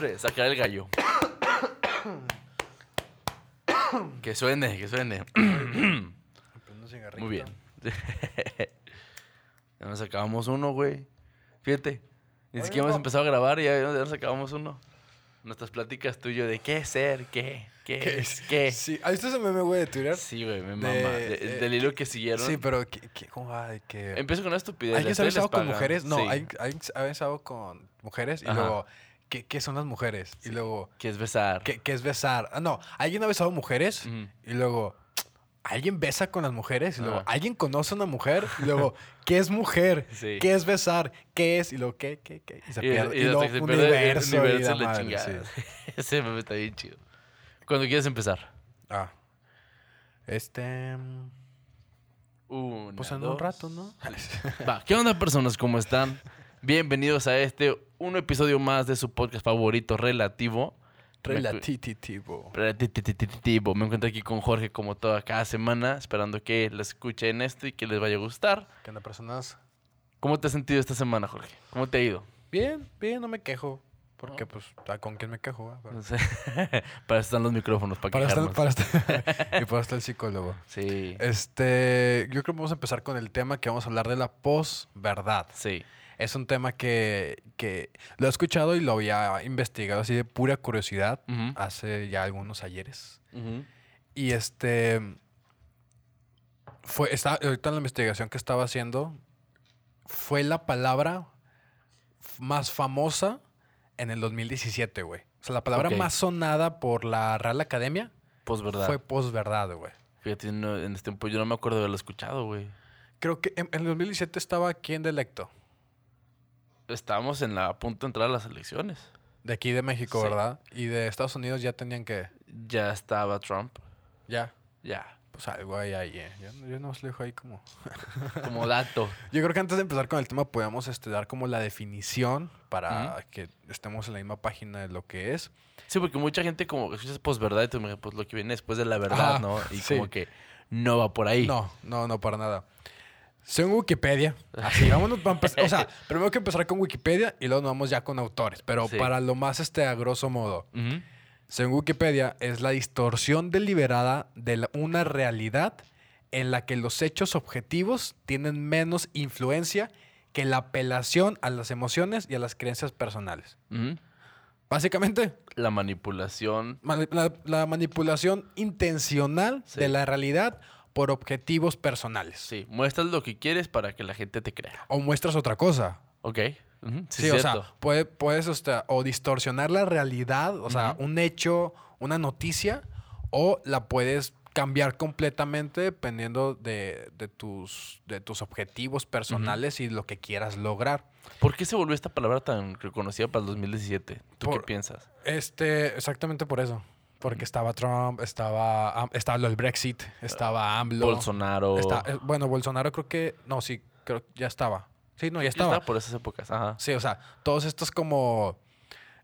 siempre sacar el gallo. que suene, que suene. Muy bien. ya nos acabamos uno, güey. Fíjate. Ni siquiera hemos empezado a grabar y ya, nos acabamos uno. Nuestras pláticas tú y yo de qué ser, qué, qué, ¿Qué es, qué. Sí, ¿has visto ese meme, güey, de Twitter? Sí, güey, me De- mama. De- eh, del hilo que siguieron. Sí, pero ¿qué, qué, cómo va? De que... Empiezo con una estupidez. ¿Alguien las se ha teles besado con mujeres? No, Sí. ¿alguien alguien se ha besado con mujeres? Y Ajá. luego, ¿qué, qué son las mujeres? Y luego, Que es besar. ¿qué, qué es besar? Ah, no, ¿alguien ha besado mujeres? Y luego, ¿alguien besa con las mujeres? Y luego, Ajá. ¿alguien conoce a una mujer? Y luego, ¿qué es mujer? Sí. ¿Qué es besar? ¿Qué es? Y luego, ¿qué, qué, qué? Y se Y, pierde. y Y, luego, hasta que se el universo, y universo la y madre, sí. Ese meme está bien chido. Cuando quieres empezar. Ah. Este... mm, Una, Pues en un dos. rato, ¿no? Va, ¿qué onda, personas? ¿Cómo están? Bienvenidos a este, un episodio más de su podcast favorito, Relativo. Relativo. Relativo. Me encuentro aquí con Jorge como toda cada semana, esperando que les escuchen esto y que les vaya a gustar. ¿Qué onda, personas? ¿Cómo te has sentido esta semana, Jorge? ¿Cómo te ha ido? Bien, bien, no me quejo. Porque, No. pues, ah, ¿con quién me quejo? Pero- No sé. para eso están los micrófonos, para, Para quejarnos. estar, para estar- y para estar el psicólogo. Sí, Este, yo creo que vamos a empezar con el tema que vamos a hablar de la posverdad. sí. Es un tema que, que lo he escuchado y lo había investigado así de pura curiosidad hace ya algunos ayeres. Y este, fue, está, ahorita en la investigación que estaba haciendo, fue la palabra más famosa en el 2017, güey. O sea, la palabra más sonada por la Real Academia fue posverdad, güey. Fíjate, no, en este tiempo yo no me acuerdo de haberlo escuchado, güey. Creo que en, en el 2017 estaba quién de electo. Estábamos en la, a punto de entrar a las elecciones. De aquí de México, Sí. ¿verdad? Y de Estados Unidos ya tenían que. Ya estaba Trump. Ya. Ya. Pues algo ahí, ahí. eh. Yo, yo no os lo dejo ahí como. Como dato. Yo creo que antes de empezar con el tema, podemos este, dar como la definición para que estemos en la misma página de lo que es. Sí, porque mucha gente como escuchas posverdad y tú me dices, pues lo que viene después de la verdad, ¿no? Y sí. como que no va por ahí. No, no, no, para nada. Según Wikipedia, así, vámonos, para empezar- o sea, primero hay que empezar con Wikipedia y luego nos vamos ya con autores, pero Sí. para lo más este, a grosso modo. Según Wikipedia, es la distorsión deliberada de la- una realidad en la que los hechos objetivos tienen menos influencia que la apelación a las emociones y a las creencias personales. Básicamente, La manipulación. mani- la, la manipulación intencional Sí. de la realidad por objetivos personales. Sí, muestras lo que quieres para que la gente te crea. O muestras otra cosa. Ok. Sí, Sí, o sea, puede- puedes o, sea, o distorsionar la realidad, o sea, un hecho, una noticia, o la puedes cambiar completamente dependiendo de, de tus, de tus objetivos personales y lo que quieras lograr. ¿Por qué se volvió esta palabra tan reconocida para el 2017? ¿Tú Por- qué piensas? Este, exactamente por eso. Porque estaba Trump, estaba, estaba del Brexit, estaba AMLO. Bolsonaro. está- eh, bueno, Bolsonaro creo que, no, sí, creo que ya estaba. Sí, no, ya Ya estaba. estaba por esas épocas. Ajá. Sí, o sea, todos estos como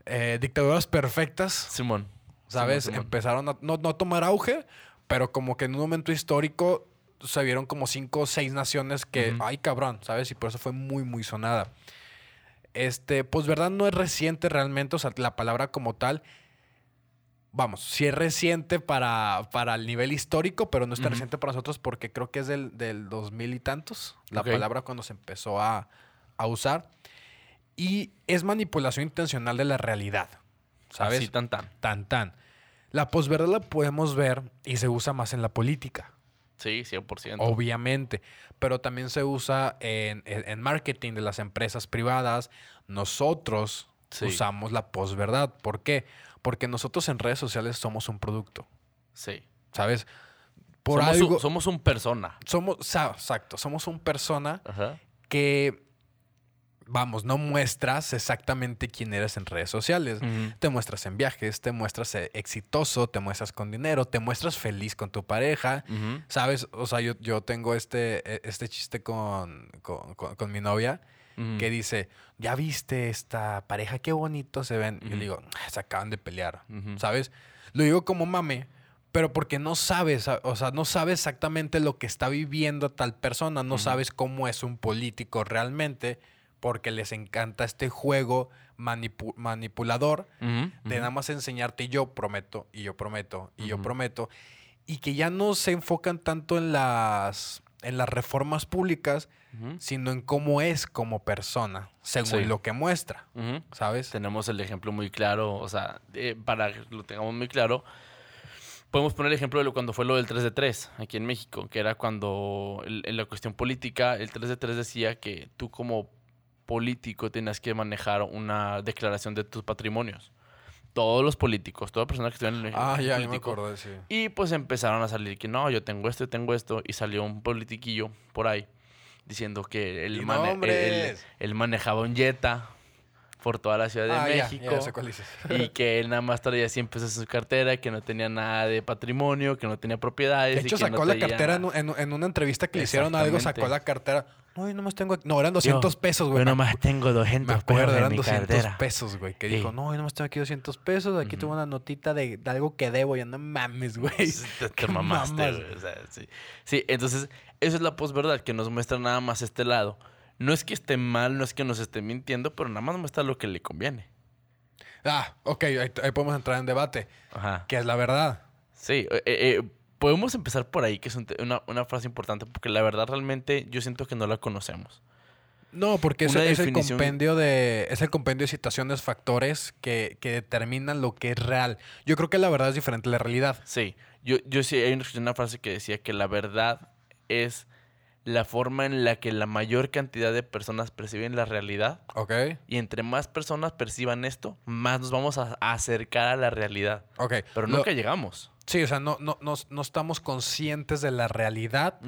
eh, dictaduras perfectas, Simón. ¿sabes? Simón, Simón. Empezaron a no, no tomar auge, pero como que en un momento histórico se vieron como cinco o seis naciones que, ay cabrón, ¿sabes? Y por eso fue muy, muy sonada. Este, pues verdad no es reciente realmente, o sea, la palabra como tal, vamos, sí es reciente para, para el nivel histórico, pero no es tan reciente para nosotros porque creo que es del, del 2000 y tantos, la palabra cuando se empezó a, a usar. Y es manipulación intencional de la realidad, ¿sabes? Así tan tan. Tan, tan. La posverdad la podemos ver y se usa más en la política, Sí, 100%. obviamente, pero también se usa en, en- en marketing de las empresas privadas. Nosotros Sí. usamos la posverdad. ¿Por qué? Porque nosotros en redes sociales somos un producto, Sí. ¿sabes? Por somos, algo... un, somos un persona. somos, exacto, somos un persona Ajá. que, vamos, no muestras exactamente quién eres en redes sociales. Te muestras en viajes, te muestras eh, exitoso, te muestras con dinero, te muestras feliz con tu pareja. ¿Sabes? O sea, yo, yo tengo este, eh, este chiste con, con, con- con mi novia Que dice, ¿ya viste esta pareja? Qué bonito se ven. Y le digo, "Ah, se acaban de pelear. ¿Sabes? Lo digo como mame, pero porque no sabes, o sea, no sabes exactamente lo que está viviendo tal persona, no sabes cómo es un político realmente, porque les encanta este juego manipu- manipulador Ujú, de ujú. nada más enseñarte yo prometo y yo prometo y yo prometo y que ya no se enfocan tanto en las en las reformas públicas Sino en cómo es como persona según Sí. lo que muestra sabes Tenemos el ejemplo muy claro, o sea, eh, para que lo tengamos muy claro, podemos poner el ejemplo de lo, cuando fue lo del 3 de 3 aquí en México, que era cuando el- en la cuestión política el 3 de 3 decía que tú como político tenías que manejar una declaración de tus patrimonios. Todos los políticos, toda persona que estuviera en el ah ya, me acordé sí Y pues empezaron a salir que no, yo tengo esto, yo tengo esto. Y salió un politiquillo por ahí diciendo que él, ¡Y mane- él- manejaba un Jetta por toda la Ciudad de ah, México. ya cuál dices. y que él nada más traía 100 pesos en su cartera, que no tenía nada de patrimonio, que no tenía propiedades. De y hecho, que no sacó la traía- cartera en, en un- en una entrevista que le hicieron algo, sacó la cartera. No, yo nomás tengo. No, eran 200 Yo- pesos, güey. Yo nomás tengo 200 Me acuerdo, pesos en eran mi 200 cartera. pesos, güey. Que Sí. dijo, no, yo nomás tengo aquí 200 pesos. Aquí tengo una notita de, de algo que debo. Ya no mames, güey. Te, te ¿Qué mamaste, mamas? güey, o sea, sí. Sí, entonces, eso es la posverdad, que nos muestra nada más este lado. No es que esté mal, no es que nos esté mintiendo, pero nada más muestra lo que le conviene. Ah, ok, ahí, ahí podemos entrar en debate. Ajá. Que es la verdad. Sí, eh, eh, podemos empezar por ahí, que es una, una frase importante, porque la verdad realmente yo siento que no la conocemos. No, porque es, es el compendio de. Es el compendio de situaciones, factores que, que determinan lo que es real. Yo creo que la verdad es diferente a la realidad. Sí, yo, yo sí, hay una, frase que decía que la verdad es la forma en la que la mayor cantidad de personas perciben la realidad Ok. y entre más personas perciban esto, más nos vamos a acercar a la realidad. Ok. Pero Lo- nunca llegamos. Sí, o sea, no, no, no, no estamos conscientes de la realidad,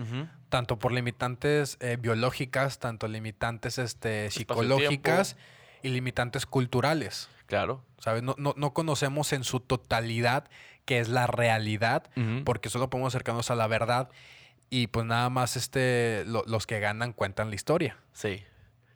tanto por limitantes eh, biológicas, tanto limitantes este, psicológicas y limitantes culturales. Claro. ¿Sabes? No, no, no conocemos en su totalidad qué es la realidad, porque solo podemos acercarnos a la verdad y pues nada más este, lo- los que ganan cuentan la historia. Sí.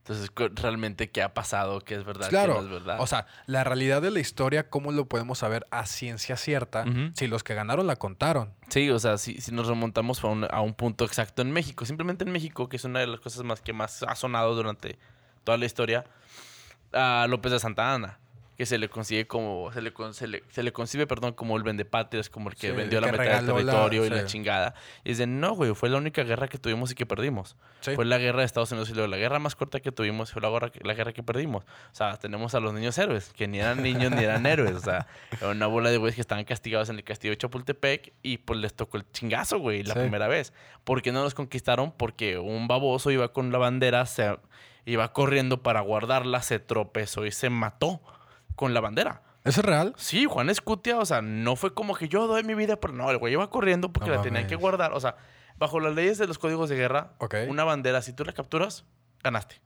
Entonces, realmente, ¿qué ha pasado? ¿Qué es verdad? claro, ¿Qué no es verdad? o sea, la realidad de la historia, ¿cómo lo podemos saber a ciencia cierta si los que ganaron la contaron? Sí, o sea, si, si nos remontamos a un, a un punto exacto en México, simplemente en México, que es una de las cosas más que más ha sonado durante toda la historia, a López de Santa Ana, que se le consigue como, se le, se le, se le concibe, perdón, como el vendepatrias, como el que Sí, vendió la que mitad del la- territorio y sí. la chingada. Y de, no, güey, fue la única guerra que tuvimos y que perdimos. Sí. Fue la guerra de Estados Unidos y luego la guerra más corta que tuvimos fue la guerra, que- la guerra que perdimos. O sea, tenemos a los niños héroes, que ni eran niños ni eran héroes. O sea, era una bola de güeyes que estaban castigados en el castillo de Chapultepec y pues les tocó el chingazo, güey, la primera vez. ¿Por qué no los conquistaron? Porque un baboso iba con la bandera, se iba corriendo para guardarla, se tropezó y se mató con la bandera. ¿Eso es real? Sí, Juan Escutia, o sea, no fue como que yo doy mi vida, pero no, el güey iba corriendo porque No la tenían que guardar. O sea, bajo las leyes de los códigos de guerra, una bandera, si tú la capturas, ganaste.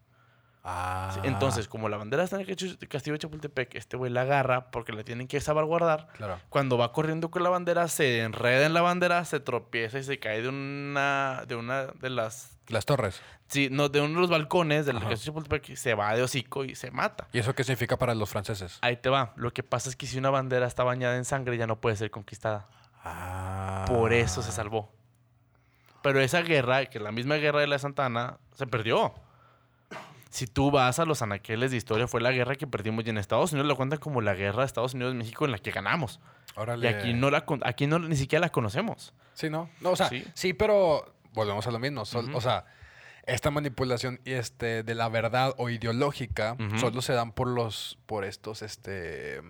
Ah. Entonces, como la bandera está en el castillo de Chapultepec, este güey la agarra porque la tienen que saber guardar. Claro. Cuando va corriendo con la bandera, se enreda en la bandera, se tropieza y se cae de una de una de las Las torres. sí, no, de uno de los balcones del Ajá. castillo de Chapultepec, se va de hocico y se mata. ¿Y eso qué significa para los franceses? Ahí te va. Lo que pasa es que si una bandera está bañada en sangre, ya no puede ser conquistada. Ah. Por eso se salvó. Pero esa guerra, que la misma guerra de la Santana, se perdió. Si tú vas a los anaqueles de historia, fue la guerra que perdimos y en Estados Unidos la cuentan como la guerra de Estados Unidos-México en la que ganamos. Órale. Y aquí no la aquí no ni siquiera la conocemos. Sí, ¿no? No, o sea, Sí. sí, pero volvemos a lo mismo. Sol-. O sea, esta manipulación y este, de la verdad o ideológica solo se dan por los, por estos, este,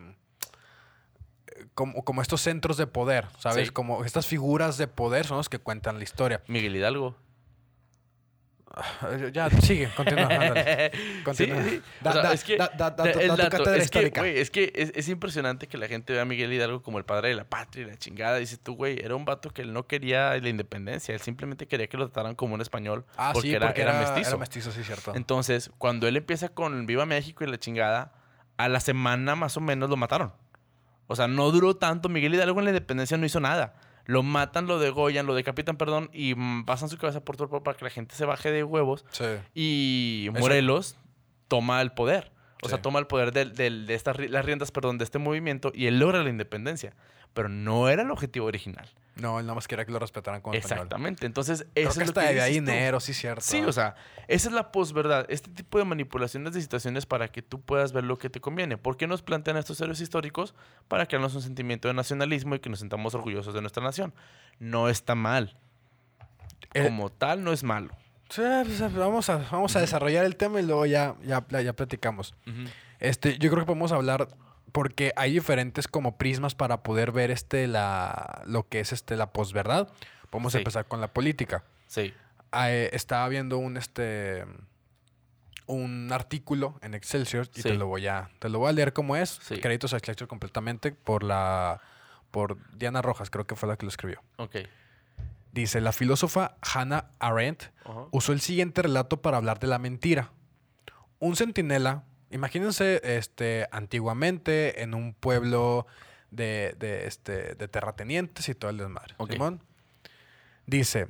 como, como estos centros de poder, ¿sabes? Sí. Como estas figuras de poder son los que cuentan la historia. Miguel Hidalgo. Ya, sigue, continúa. Continúa. Sí, sí. Da- O sea, da- es que da- dato- es que, histórica. güey, es que es, es impresionante que la gente vea a Miguel Hidalgo como el padre de la patria y la chingada. Dice tú, güey, era un vato que él no quería la independencia. Él simplemente quería que lo trataran como un español. Ah, porque, sí, era, porque era era, mestizo. Era mestizo, sí, cierto. Entonces, cuando él empieza con Viva México y la chingada, a la semana más o menos lo mataron. O sea, no duró tanto. Miguel Hidalgo en la independencia no hizo nada. Lo matan, lo degollan, lo decapitan, perdón, y pasan su cabeza por todo el pueblo para que la gente se baje de huevos. sí. Y Eso- Morelos toma el poder. O Sí. sea, toma el poder del- del- de estas, las riendas, perdón, de este movimiento y él logra la independencia. Pero no era el objetivo original. No, él nada más quería que lo respetaran como español. Exactamente. Entonces, Creo eso que es lo que tú. dinero, sí, cierto. Sí, o sea, esa es la posverdad. Este tipo de manipulaciones de situaciones para que tú puedas ver lo que te conviene. ¿Por qué nos plantean estos héroes históricos? Para crearnos un sentimiento de nacionalismo y que nos sintamos orgullosos de nuestra nación. No está mal. Eh, Como tal, no es malo. Sí, pues, vamos a, vamos a desarrollar el tema y luego ya, ya, ya platicamos. Este, yo creo que podemos hablar porque hay diferentes como prismas para poder ver este la lo que es este la posverdad. Vamos Sí. empezar con la política. Sí. Ah, eh, estaba viendo un este un artículo en Excelsior y te lo voy a te lo voy a leer como es. Sí. Créditos a Excelsior completamente por la por Diana Rojas, creo que fue la que lo escribió. Ok. Dice, la filósofa Hannah Arendt usó el siguiente relato para hablar de la mentira. Un centinela, imagínense este, antiguamente en un pueblo de, de, este, de terratenientes y todo el desmadre. Ok. Simón. Dice,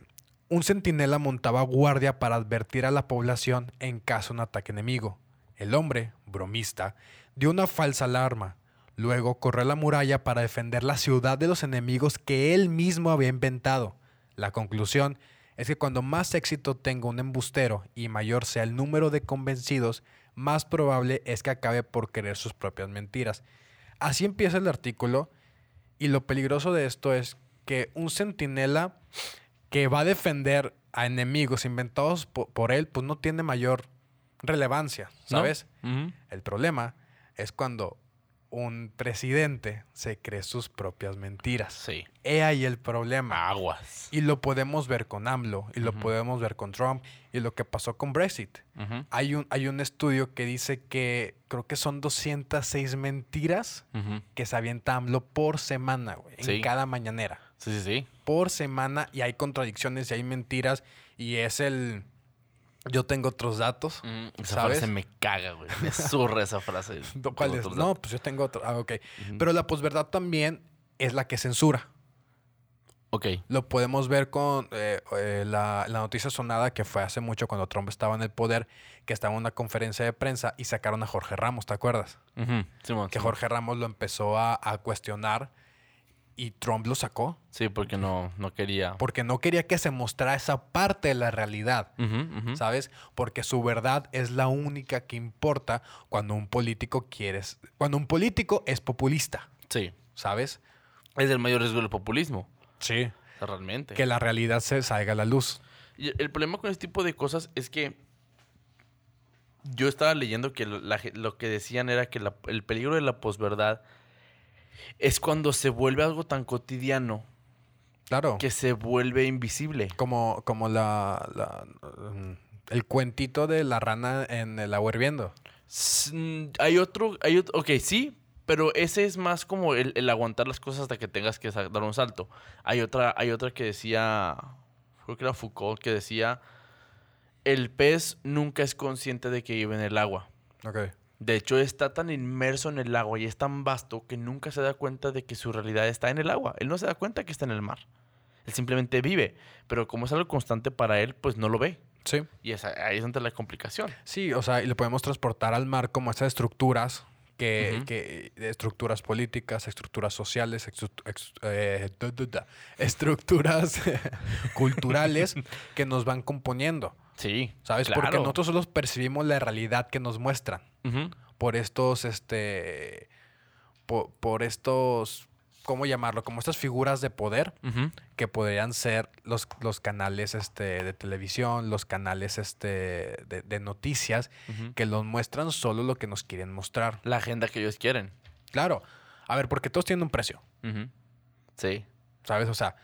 un centinela montaba guardia para advertir a la población en caso de un ataque enemigo. El hombre, bromista, dio una falsa alarma. Luego corrió a la muralla para defender la ciudad de los enemigos que él mismo había inventado. La conclusión es que cuando más éxito tenga un embustero y mayor sea el número de convencidos, más probable es que acabe por creer sus propias mentiras. Así empieza el artículo y lo peligroso de esto es que un centinela que va a defender a enemigos inventados po- por, él, pues no tiene mayor relevancia, ¿No? ¿sabes? El problema es cuando un presidente se cree sus propias mentiras. Sí. He ahí el problema. Aguas. Y lo podemos ver con AMLO, y lo podemos ver con Trump, y lo que pasó con Brexit. Hay un, hay un estudio que dice que creo que son 206 mentiras que se avienta AMLO por semana, güey, en Sí. cada mañanera. Sí, sí, sí. Por semana, y hay contradicciones y hay mentiras, y es el. Yo tengo otros datos. Mm, esa ¿Sabes? frase me caga, güey. Me zurra esa frase. ¿Cuál Tengo es? otros No, datos. pues yo tengo otro. Ah, ok. Pero la posverdad también es la que censura. Ok. Lo podemos ver con eh, eh, la, la noticia sonada que fue hace mucho cuando Trump estaba en el poder, que estaba en una conferencia de prensa y sacaron a Jorge Ramos, ¿te acuerdas? Simón, Que. Jorge Ramos lo empezó a, a cuestionar y Trump lo sacó Sí, porque no, no quería. porque no quería que se mostrara esa parte de la realidad. ¿Sabes? Porque su verdad es la única que importa cuando un político quiere, cuando un político es populista, Sí. ¿sabes? Es el mayor riesgo del populismo. Sí. O sea, realmente. Que la realidad se salga a la luz. Y el problema con este tipo de cosas es que yo estaba leyendo que lo, la ge- lo que decían era que la- el peligro de la posverdad es cuando se vuelve algo tan cotidiano Claro. que se vuelve invisible. Como, como la, la, mm, el cuentito de la rana en el agua hirviendo. Mm, Hay otro, hay otro, ok, sí, pero ese es más como el, el aguantar las cosas hasta que tengas que dar un salto. Hay otra, hay otra que decía, creo que era Foucault, que decía, el pez nunca es consciente de que vive en el agua. Ok. De hecho, está tan inmerso en el agua y es tan vasto que nunca se da cuenta de que su realidad está en el agua. Él no se da cuenta que está en el mar. Él simplemente vive, pero como es algo constante para él, pues no lo ve. Sí. Y ahí es donde la complicación. Sí, o sea, y lo podemos transportar al mar como estas estructuras que, que estructuras políticas, estructuras sociales, ex- eh, da, da, da, estructuras culturales que nos van componiendo, Sí. ¿sabes? Porque nosotros solo percibimos la realidad que nos muestran Por estos, este, po- por, estos, ¿cómo llamarlo? Como estas figuras de poder que podrían ser los, los canales este, de televisión, los canales este, de, de noticias, que nos muestran solo lo que nos quieren mostrar. La agenda que ellos quieren. Claro. A ver, porque todos tienen un precio. Sí. ¿sabes? O sea,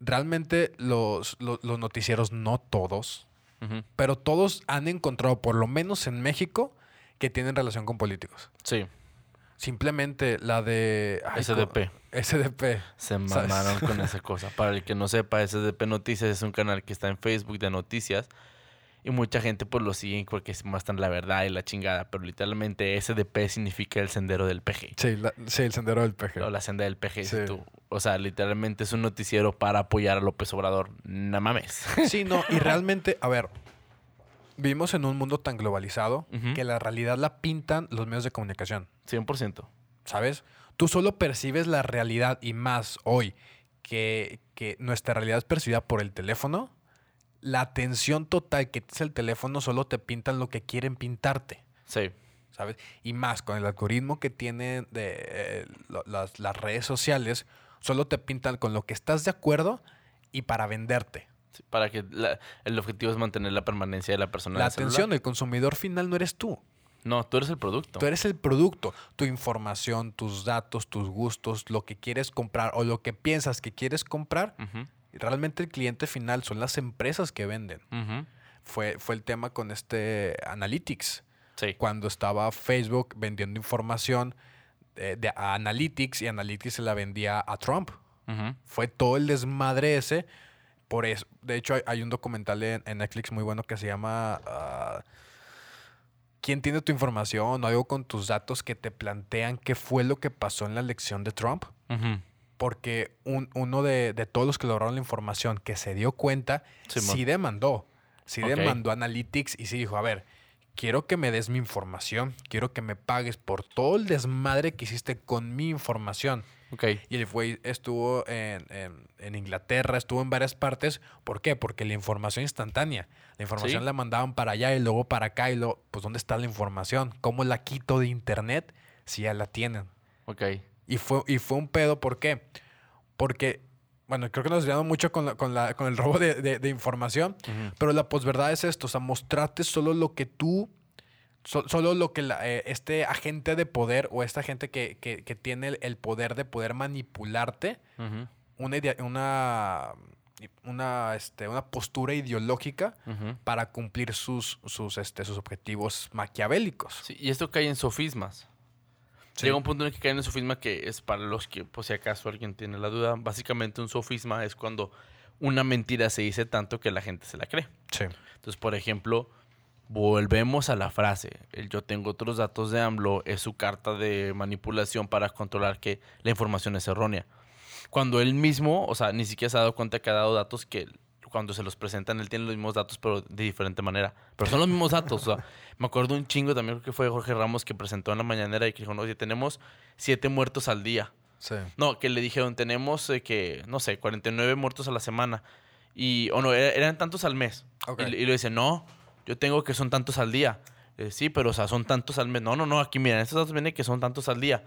realmente los, los, los noticieros, no todos, pero todos han encontrado, por lo menos en México, que tienen relación con políticos. Sí. Simplemente la de... ay, SDP. SDP. Se ¿Sabes? mamaron con esa cosa. Para el que no sepa, SDP Noticias es un canal que está en Facebook de noticias. Y mucha gente pues lo sigue porque se muestran la verdad y la chingada. Pero literalmente SDP significa el sendero del PG. Sí, la- sí, el sendero del peje. O la senda del PG. Sí. tú. O sea, literalmente es un noticiero para apoyar a López Obrador. No mames. Sí, no, y realmente, a ver, vivimos en un mundo tan globalizado que la realidad la pintan los medios de comunicación. 100%. ¿Sabes? Tú solo percibes la realidad y más hoy que, que nuestra realidad es percibida por el teléfono. La atención total que es el teléfono solo te pintan lo que quieren pintarte. Sí. ¿sabes? Y más con el algoritmo que tienen de eh, lo- las, las redes sociales, solo te pintan con lo que estás de acuerdo y para venderte. Sí, Para que la- el objetivo es mantener la permanencia de la persona. La en el celular. atención del consumidor final no eres tú. No, tú eres el producto. Tú eres el producto, tu información, tus datos, tus gustos, lo que quieres comprar o lo que piensas que quieres comprar. Realmente el cliente final son las empresas que venden. Fue, fue el tema con este Analytics. Sí. cuando estaba Facebook vendiendo información eh, de, a Analytics y Analytics se la vendía a Trump. Fue todo el desmadre ese. Por eso, de hecho, hay, hay un documental en, en Netflix muy bueno que se llama ah, ¿Quién tiene tu información? o algo con tus datos que te plantean qué fue lo que pasó en la elección de Trump. Porque un- uno de, de todos los que lograron la información que se dio cuenta, sí demandó. Sí demandó Analytics y sí dijo, a ver, quiero que me des mi información, quiero que me pagues por todo el desmadre que hiciste con mi información. Ok. Y el güey estuvo en, en- en Inglaterra, estuvo en varias partes. ¿Por qué? Porque la información instantánea. La información Sí. la mandaban para allá y luego para acá y luego, pues ¿dónde está la información? ¿Cómo la quito de internet si ya la tienen? Ok. Y fue, y fue un pedo, ¿por qué? Porque, bueno, creo que nos desviamos mucho con, la- con, la- con el robo de, de- de información, pero la posverdad es esto, o sea, mostrarte solo lo que tú, so- solo lo que la- eh, este agente de poder o esta gente que, que- que tiene el, el poder de poder manipularte, una, idea- una, una, este, una postura ideológica para cumplir sus, sus, este, sus objetivos maquiavélicos. Sí, y esto cae en sofismas. Sí. Llega un punto en el que cae en el sofisma que es para los que, por si acaso alguien tiene la duda, básicamente un sofisma es cuando una mentira se dice tanto que la gente se la cree. Sí. Entonces, por ejemplo, volvemos a la frase, el yo tengo otros datos de AMLO es su carta de manipulación para controlar que la información es errónea. Cuando él mismo, o sea, ni siquiera se ha dado cuenta que ha dado datos que cuando se los presentan él tiene los mismos datos pero de diferente manera. Pero son los mismos datos. O sea, me acuerdo un chingo también creo que fue Jorge Ramos que presentó en la mañanera y que dijo, no, oye, tenemos siete muertos al día. Sí. No, que le dijeron, tenemos eh, que, no sé, 49 muertos a la semana. Y, o no, era- eran tantos al mes. Ok. Y, le- y le dice, no, yo tengo que son tantos al día. Eh, sí, pero, o sea, son tantos al mes. No, no, no, aquí miren, estos datos vienen que son tantos al día.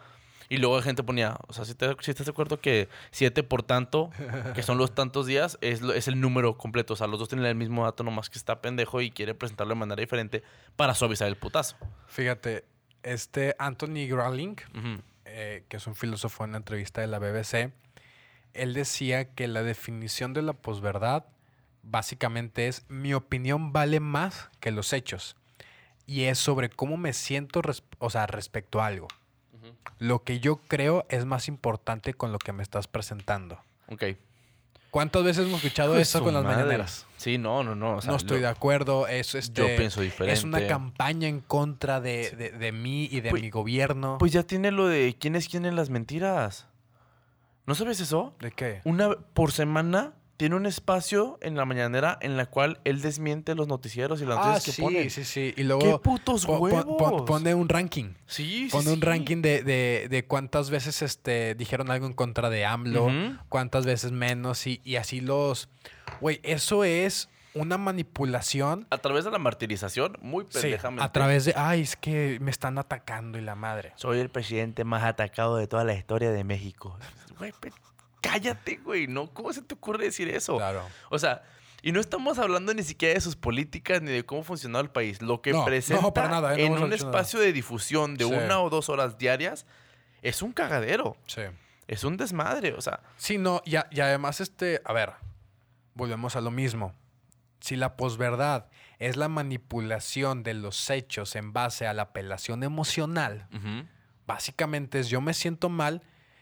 Y luego la gente ponía, o sea, si, te, si estás de acuerdo que 7 por tanto, que son los tantos días, es, lo- es el número completo. O sea, los dos tienen el mismo dato, nomás que está pendejo y quiere presentarlo de manera diferente para suavizar el putazo. Fíjate, este Anthony Growling, Ujú. eh, que es un filósofo en una entrevista de la BBC, él decía que la definición de la posverdad básicamente es mi opinión vale más que los hechos. Y es sobre cómo me siento o sea, respecto a algo. Lo que yo creo es más importante con lo que me estás presentando. Ok. ¿Cuántas veces hemos escuchado eso con las mañaneras? Sí, no, no, no. o sea, no estoy lo- de acuerdo, es, este, Yo pienso diferente. es una campaña en contra de, Sí. de- de mí y de Pues- mi gobierno. Pues ya tiene lo de quién es quién en las mentiras. ¿No sabes eso? ¿De qué? Una por semana tiene un espacio en la mañanera en la cual él desmiente los noticieros y las Ah, noticias que sí, ponen. sí, sí. Y ¡Qué luego putos po- huevos! po- pone un ranking. sí, sí, Pone un sí. ranking de, de- de cuántas veces este, dijeron algo en contra de AMLO, cuántas veces menos, y, y así los... Güey, eso es una manipulación A través de la martirización, muy sí, pendejamente. a través de... Ay, es que me están atacando y la madre. Soy el presidente más atacado de toda la historia de México. Güey, cállate, güey. ¿no? ¿Cómo se te ocurre decir eso? Claro. O sea, y no estamos hablando ni siquiera de sus políticas ni de cómo funcionaba el país. Lo que No, no, presenta para nada, ¿eh? No en un nada. espacio de difusión de Sí. una o dos horas diarias es un cagadero. Sí. Es un desmadre. O sea, Sí, no, y, a- y además, este, a ver, volvemos a lo mismo. Si la posverdad es la manipulación de los hechos en base a la apelación emocional, básicamente es yo me siento mal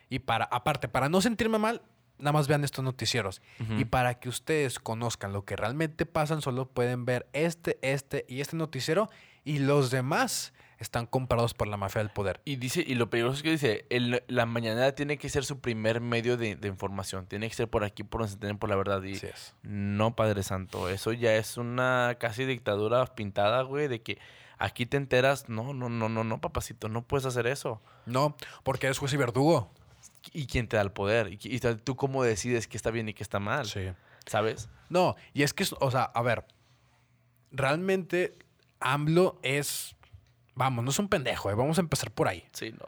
y para, aparte, para no sentirme mal, nada más vean estos noticieros. Y para que ustedes conozcan lo que realmente pasan, solo pueden ver este, este y este noticiero y los demás están comprados por la mafia del poder. Y dice, y lo peligroso es que dice, el- la mañanera tiene que ser su primer medio de, de información. Tiene que ser por aquí, por donde se tienen por la verdad. Y Así es. no, Padre Santo, eso ya es una casi dictadura pintada, güey, de que aquí te enteras. No, no, no, no, no, papacito, no puedes hacer eso. No, porque eres juez y verdugo. ¿Y quién te da el poder? ¿Y, y tú cómo decides qué está bien y qué está mal? ¿Sabes? No, y es que, o sea, a ver, realmente AMLO es, vamos, no es un pendejo, eh, vamos a empezar por ahí. Sí, no.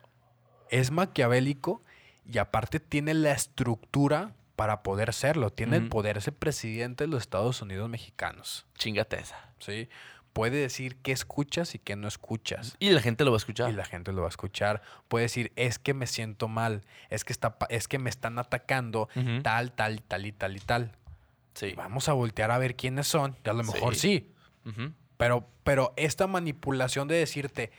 Es maquiavélico y aparte tiene la estructura para poder serlo. Tiene el poder, es el presidente de los Estados Unidos mexicanos. Chingate esa. ¿sí? Puede decir qué escuchas y qué no escuchas. Y la gente lo va a escuchar. Y la gente lo va a escuchar. Puede decir, es que me siento mal, es que, está, es que me están atacando, tal, tal, tal y tal y tal. Sí. Vamos a voltear a ver quiénes son. Y a lo mejor sí. Pero, pero esta manipulación de decirte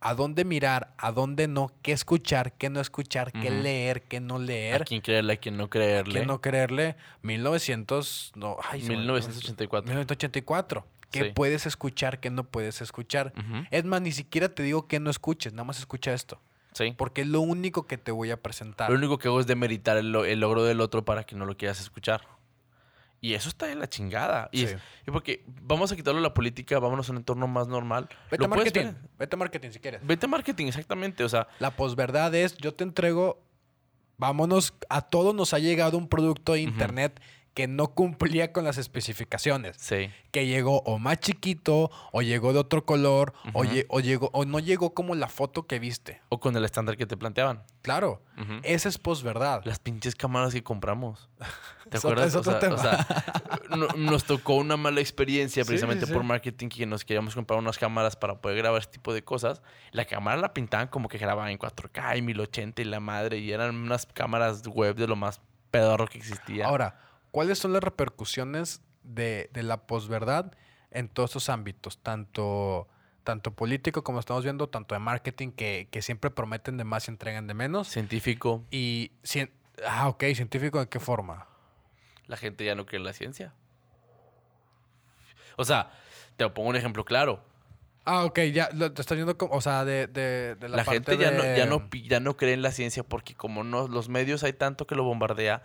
a dónde mirar, a dónde no, qué escuchar, qué no escuchar, qué leer, qué no A leer, quién creerle, a quién no creerle. qué no creerle. 1900, no, ay, se me- 1984. 1984. ¿Qué Sí. puedes escuchar, qué no puedes escuchar? Ujú. Es más, ni siquiera te digo que no escuches, nada más escucha esto. Sí. Porque es lo único que te voy a presentar. Lo único que hago es demeritar el, lo- el logro del otro para que no lo quieras escuchar. Y eso está en la chingada. Y, Sí. es- y porque vamos a quitarlo de la política, vámonos a un entorno más normal. Vete a marketing. Vete a marketing si quieres. Vete a marketing, exactamente. O sea, La posverdad es, yo te entrego, vámonos, a todos nos ha llegado un producto de internet que no cumplía con las especificaciones. sí. Que llegó o más chiquito, o llegó de otro color, o, llegó, o no llegó como la foto que viste. O con el estándar que te planteaban. Claro, Ujú. esa es posverdad. Las pinches cámaras que compramos. ¿Te acuerdas? o sea, o tema. sea, no- nos tocó una mala experiencia precisamente sí, por marketing que nos queríamos comprar unas cámaras para poder grabar este tipo de cosas. La cámara la pintaban como que grababa en 4K y 1080 y la madre y eran unas cámaras web de lo más pedorro que existía. Ahora, ¿cuáles son las repercusiones de, de la posverdad en todos estos ámbitos? Tanto, tanto político como estamos viendo, tanto de marketing que, que siempre prometen de más y entregan de menos. Científico, Y, cien- ah, ok, científico, ¿de qué forma? la gente ya no cree en la ciencia. O sea, te pongo un ejemplo claro. Ah, ok, ya lo, te estás viendo como, o sea, de, de, de la, La, parte gente ya, no, ya, no, ya no cree en la ciencia porque como no, los medios hay tanto que lo bombardea,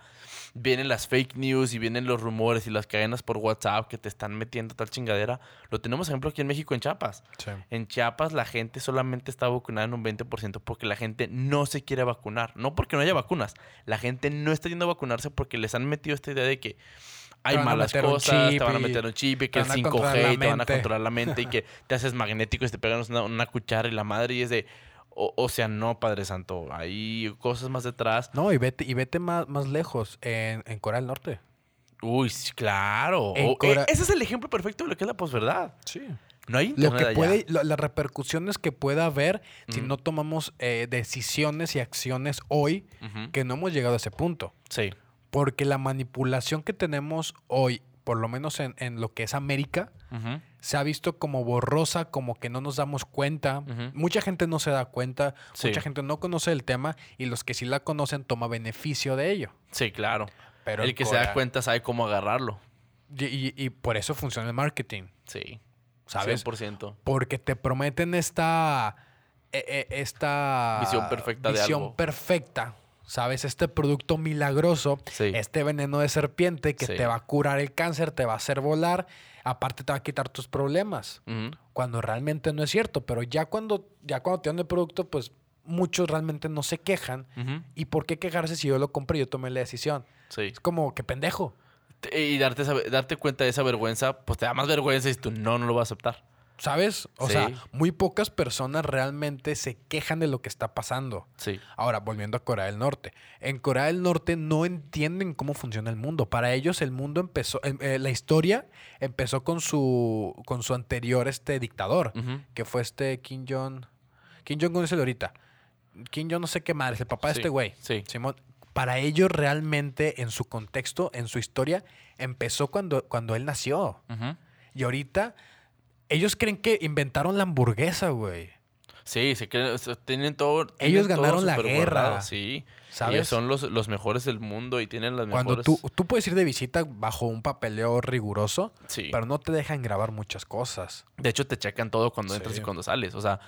vienen las fake news y vienen los rumores y las cadenas por WhatsApp que te están metiendo tal chingadera. Lo tenemos ejemplo aquí en México, en Chiapas. Sí. En Chiapas la gente solamente está vacunada en un 20% porque la gente no se quiere vacunar. No porque no haya vacunas. La gente no está yendo a vacunarse porque les han metido esta idea de que hay malas cosas, te van a meter un chip y que el van a controlar 5G la y te van a controlar la mente y que te haces magnético y te pegan una, una cuchara y la madre y es de... O, o sea, no, Padre Santo. Hay cosas más detrás. No, y vete, y vete más, más lejos, en, en Corea del Norte. Uy, claro. O- eh, ese es el ejemplo perfecto de lo que es la posverdad. Sí. No hay Lo que allá. puede, lo- las repercusiones que pueda haber si Ujú. no tomamos eh, decisiones y acciones hoy que no hemos llegado a ese punto. Sí. Porque la manipulación que tenemos hoy, por lo menos en, en lo que es América, se ha visto como borrosa, como que no nos damos cuenta. Mucha gente no se da cuenta, Sí. mucha gente no conoce el tema y los que sí la conocen toma beneficio de ello. Sí, claro. Pero el que se da cuenta sabe cómo agarrarlo. Y, y- y por eso funciona el marketing, Sí. ¿sabes? 100%. Porque te prometen esta. eh, eh, esta. Visión perfecta de visión algo. perfecta. ¿Sabes? Este producto milagroso, Sí. este veneno de serpiente que Sí. te va a curar el cáncer, te va a hacer volar, aparte te va a quitar tus problemas. Cuando realmente no es cierto, pero ya cuando, ya cuando te dan el producto, pues muchos realmente no se quejan. ¿Y por qué quejarse si yo lo compré y yo tomé la decisión? Sí. Es como que pendejo. Y darte, esa- darte cuenta de esa vergüenza, pues te da más vergüenza y tú no, no lo vas a aceptar. ¿Sabes? O Sí. sea, muy pocas personas realmente se quejan de lo que está pasando. Sí. Ahora, volviendo a Corea del Norte. En Corea del Norte no entienden cómo funciona el mundo. Para ellos el mundo empezó, em, eh, la historia empezó con su, con su anterior este dictador, que fue este Kim Jong. Kim Jong-un es el ahorita. Kim Jong no sé qué madre, es el papá de Sí, este güey. sí. Simón. Para ellos realmente, en su contexto, en su historia, empezó cuando, cuando él nació. Y ahorita, ellos creen que inventaron la hamburguesa, güey. Sí, se creen, o sea, tienen todo. Ellos tienen todo ganaron la guerra, guardado, Sí. ¿Sabes? Ellos son los, los mejores del mundo y tienen las Cuando mejores. tú, tú puedes ir de visita bajo un papeleo riguroso, Sí. pero no te dejan grabar muchas cosas. De hecho, te checan todo cuando entras y cuando sales. O sea,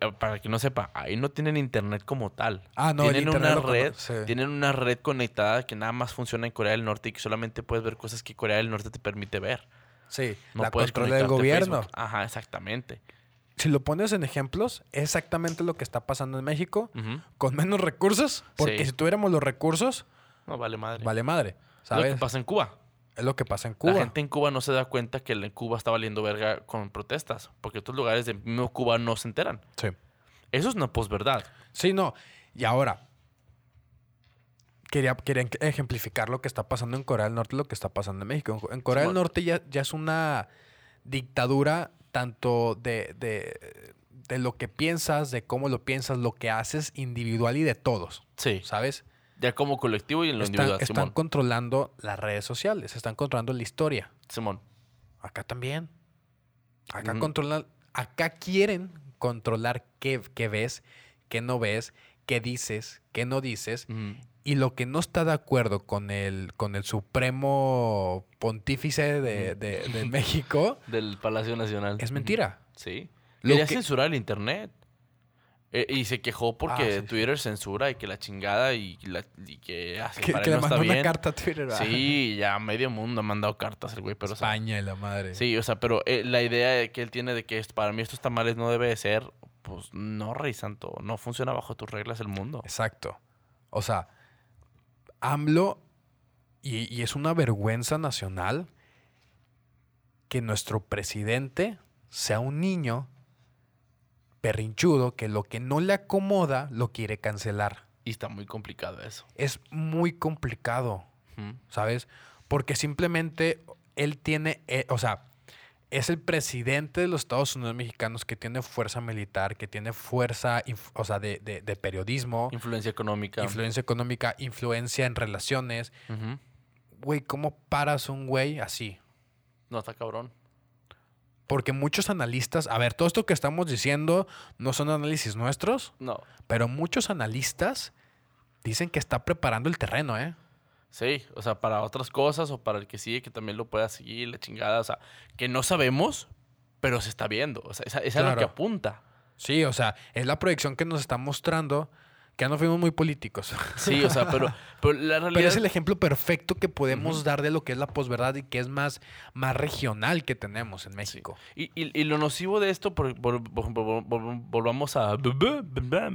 eh, para que no sepa, ahí no tienen internet como tal. Ah, no, tienen una red, sí. tienen una red conectada que nada más funciona en Corea del Norte y que solamente puedes ver cosas que Corea del Norte te permite ver. Sí, No la controla a gobierno. Facebook. Ajá, exactamente. Si lo pones en ejemplos, es exactamente lo que está pasando en México, con menos recursos, porque Sí. si tuviéramos los recursos, No vale madre. vale madre, Es lo ¿sabes? que pasa en Cuba. Es lo que pasa en Cuba. La gente en Cuba no se da cuenta que en Cuba está valiendo verga con protestas, porque otros lugares de mismo Cuba no se enteran. Sí. Eso es una posverdad. Sí, no. Y ahora, quería, quería ejemplificar lo que está pasando en Corea del Norte y lo que está pasando en México. En, Corea del. Norte ya, ya es una dictadura tanto de, de, de lo que piensas, de cómo lo piensas, lo que haces individual y de todos, Sí. ¿sabes? Ya como colectivo y en lo Están, individual. están Simón. controlando las redes sociales, están controlando la historia. Simón. Acá también. Acá controlan, acá quieren controlar qué, qué ves, qué no ves, qué dices, qué no dices. Y lo que no está de acuerdo con el, con el supremo pontífice de, de- de México Del Palacio Nacional. es mentira. Sí. Lo Quería que- censurar el internet. Eh, y se quejó porque Ah, sí, sí. Twitter censura y que la chingada y, la- y que, ah, sí, Que, para que le no está mandó una bien. carta a Twitter. ¿verdad? Sí, ya medio mundo ha mandado cartas el güey, pero o sea, España y la madre. Sí, o sea, pero eh, la idea que él tiene de que para mí estos tamales no debe de ser, pues no, rey santo, no funciona bajo tus reglas el mundo. Exacto. O sea, AMLO, y, y es una vergüenza nacional que nuestro presidente sea un niño berrinchudo que lo que no le acomoda lo quiere cancelar. Y está muy complicado eso. Es muy complicado. ¿sabes? Porque simplemente él tiene, eh, o sea, es el presidente de los Estados Unidos mexicanos que tiene fuerza militar, que tiene fuerza, o sea, de, de- de periodismo, Influencia económica. influencia económica, influencia en relaciones. Güey, ¿cómo paras un güey así? No, está cabrón. Porque muchos analistas, a ver, todo esto que estamos diciendo no son análisis nuestros, No. pero muchos analistas dicen que está preparando el terreno, ¿eh? Sí, o sea, para otras cosas o para el que sigue que también lo pueda seguir, la chingada, o sea, que no sabemos, pero se está viendo. O sea, es, a- es a lo Claro. que apunta. Sí, o sea, es la proyección que nos está mostrando que ya no fuimos muy políticos. Sí, o sea, pero, pero la realidad... Pero es el ejemplo perfecto que podemos dar de lo que es la posverdad y que es más, más regional que tenemos en México. Y, y- y lo nocivo de esto, por, por- volvamos a...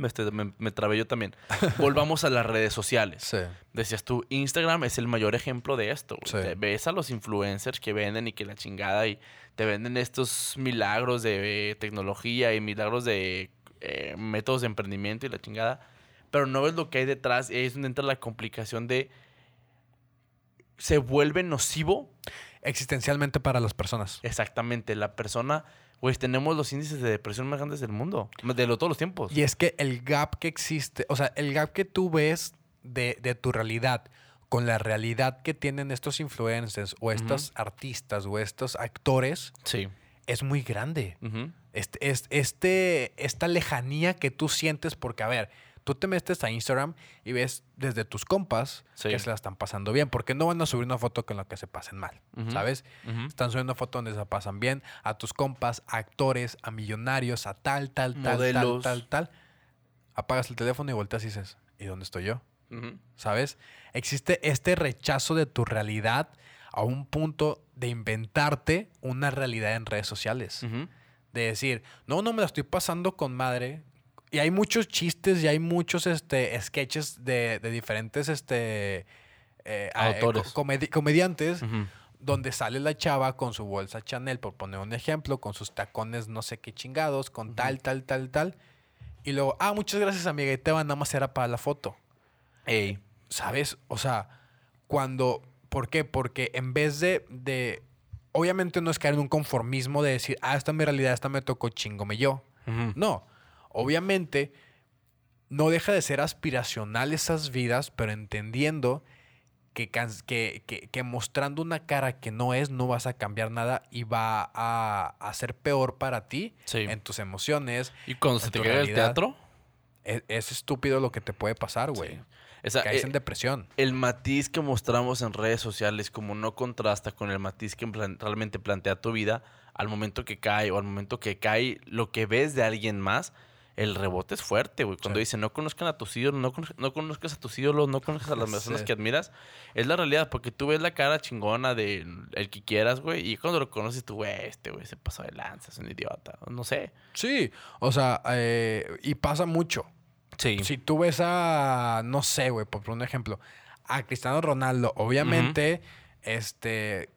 Este, me, me trabé yo también. Volvamos a las redes sociales. Sí. Decías tú, Instagram es el mayor ejemplo de esto. Sí. Te ves a los influencers que venden y que la chingada y te venden estos milagros de eh, tecnología y milagros de eh, métodos de emprendimiento y la chingada. Pero no ves lo que hay detrás. y ahí es donde entra la complicación de... Se vuelve nocivo Existencialmente para las personas. Exactamente, la persona, güey, tenemos los índices de depresión más grandes del mundo, de lo, todos los tiempos. Y es que el gap que existe, o sea, el gap que tú ves de, de tu realidad con la realidad que tienen estos influencers o estos artistas o estos actores Sí. es muy grande. Ujú. Este, es- este, esta lejanía que tú sientes porque, a ver, tú te metes a Instagram y ves desde tus compas Sí. que se la están pasando bien, porque no van a subir una foto con la que se pasen mal. ¿sabes? Están subiendo fotos donde se pasan bien a tus compas, a actores, a millonarios, a tal, tal, tal, Modelos. tal, tal, tal. Apagas el teléfono y volteas y dices, ¿y dónde estoy yo? ¿Sabes? Existe este rechazo de tu realidad a un punto de inventarte una realidad en redes sociales. De decir, no, no me la estoy pasando con madre. Y hay muchos chistes y hay muchos este, sketches de, de diferentes este, eh, eh, Autores. co- comedi- comediantes donde sale la chava con su bolsa Chanel, por poner un ejemplo, con sus tacones no sé qué chingados, con tal, tal, tal, tal. Y luego, ah, muchas gracias, amiga, y te va, nada más era para la foto. Ey. ¿Sabes? O sea, cuando... ¿Por qué? Porque en vez de, de... Obviamente no es caer en un conformismo de decir, ah, esta es mi realidad, esta me tocó chingome yo. No. Obviamente no deja de ser aspiracional esas vidas, pero entendiendo que, que, que- que mostrando una cara que no es, no vas a cambiar nada y va a, a ser peor para ti Sí. en tus emociones. Y cuando se te cae el teatro, Es, es estúpido lo que te puede pasar, güey. Sí. Caes eh, en depresión. el matiz que mostramos en redes sociales como no contrasta con el matiz que plan- realmente plantea tu vida, al momento que cae o al momento que cae lo que ves de alguien más, el rebote es fuerte, güey. Cuando Sí. dicen no conozcan a tus ídolos, no, conoz- no conozcas a tus ídolos, no conozcas a las personas Sí. que admiras, es la realidad, porque tú ves la cara chingona de el que quieras, güey, y cuando lo conoces tú, güey, este güey se pasó de lanza, es un idiota, no sé. Sí, o sea, eh, y pasa mucho. Sí. Si tú ves a, no sé, güey, por un ejemplo, a Cristiano Ronaldo, obviamente, este,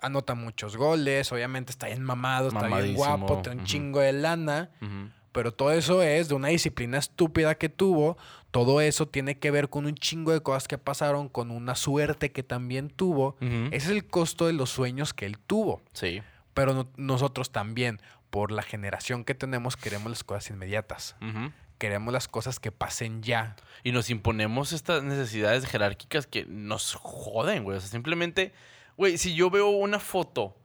anota muchos goles, obviamente está bien mamado, está bien guapo, tiene un chingo de lana, Ujú. Pero todo eso es de una disciplina estúpida que tuvo, todo eso tiene que ver con un chingo de cosas que pasaron, con una suerte que también tuvo. Ese es el costo de los sueños que él tuvo. Sí. Pero no- nosotros también, por la generación que tenemos, queremos las cosas inmediatas. Queremos las cosas que pasen ya. Y nos imponemos estas necesidades jerárquicas que nos joden, güey. O sea, simplemente, güey, si yo veo una foto,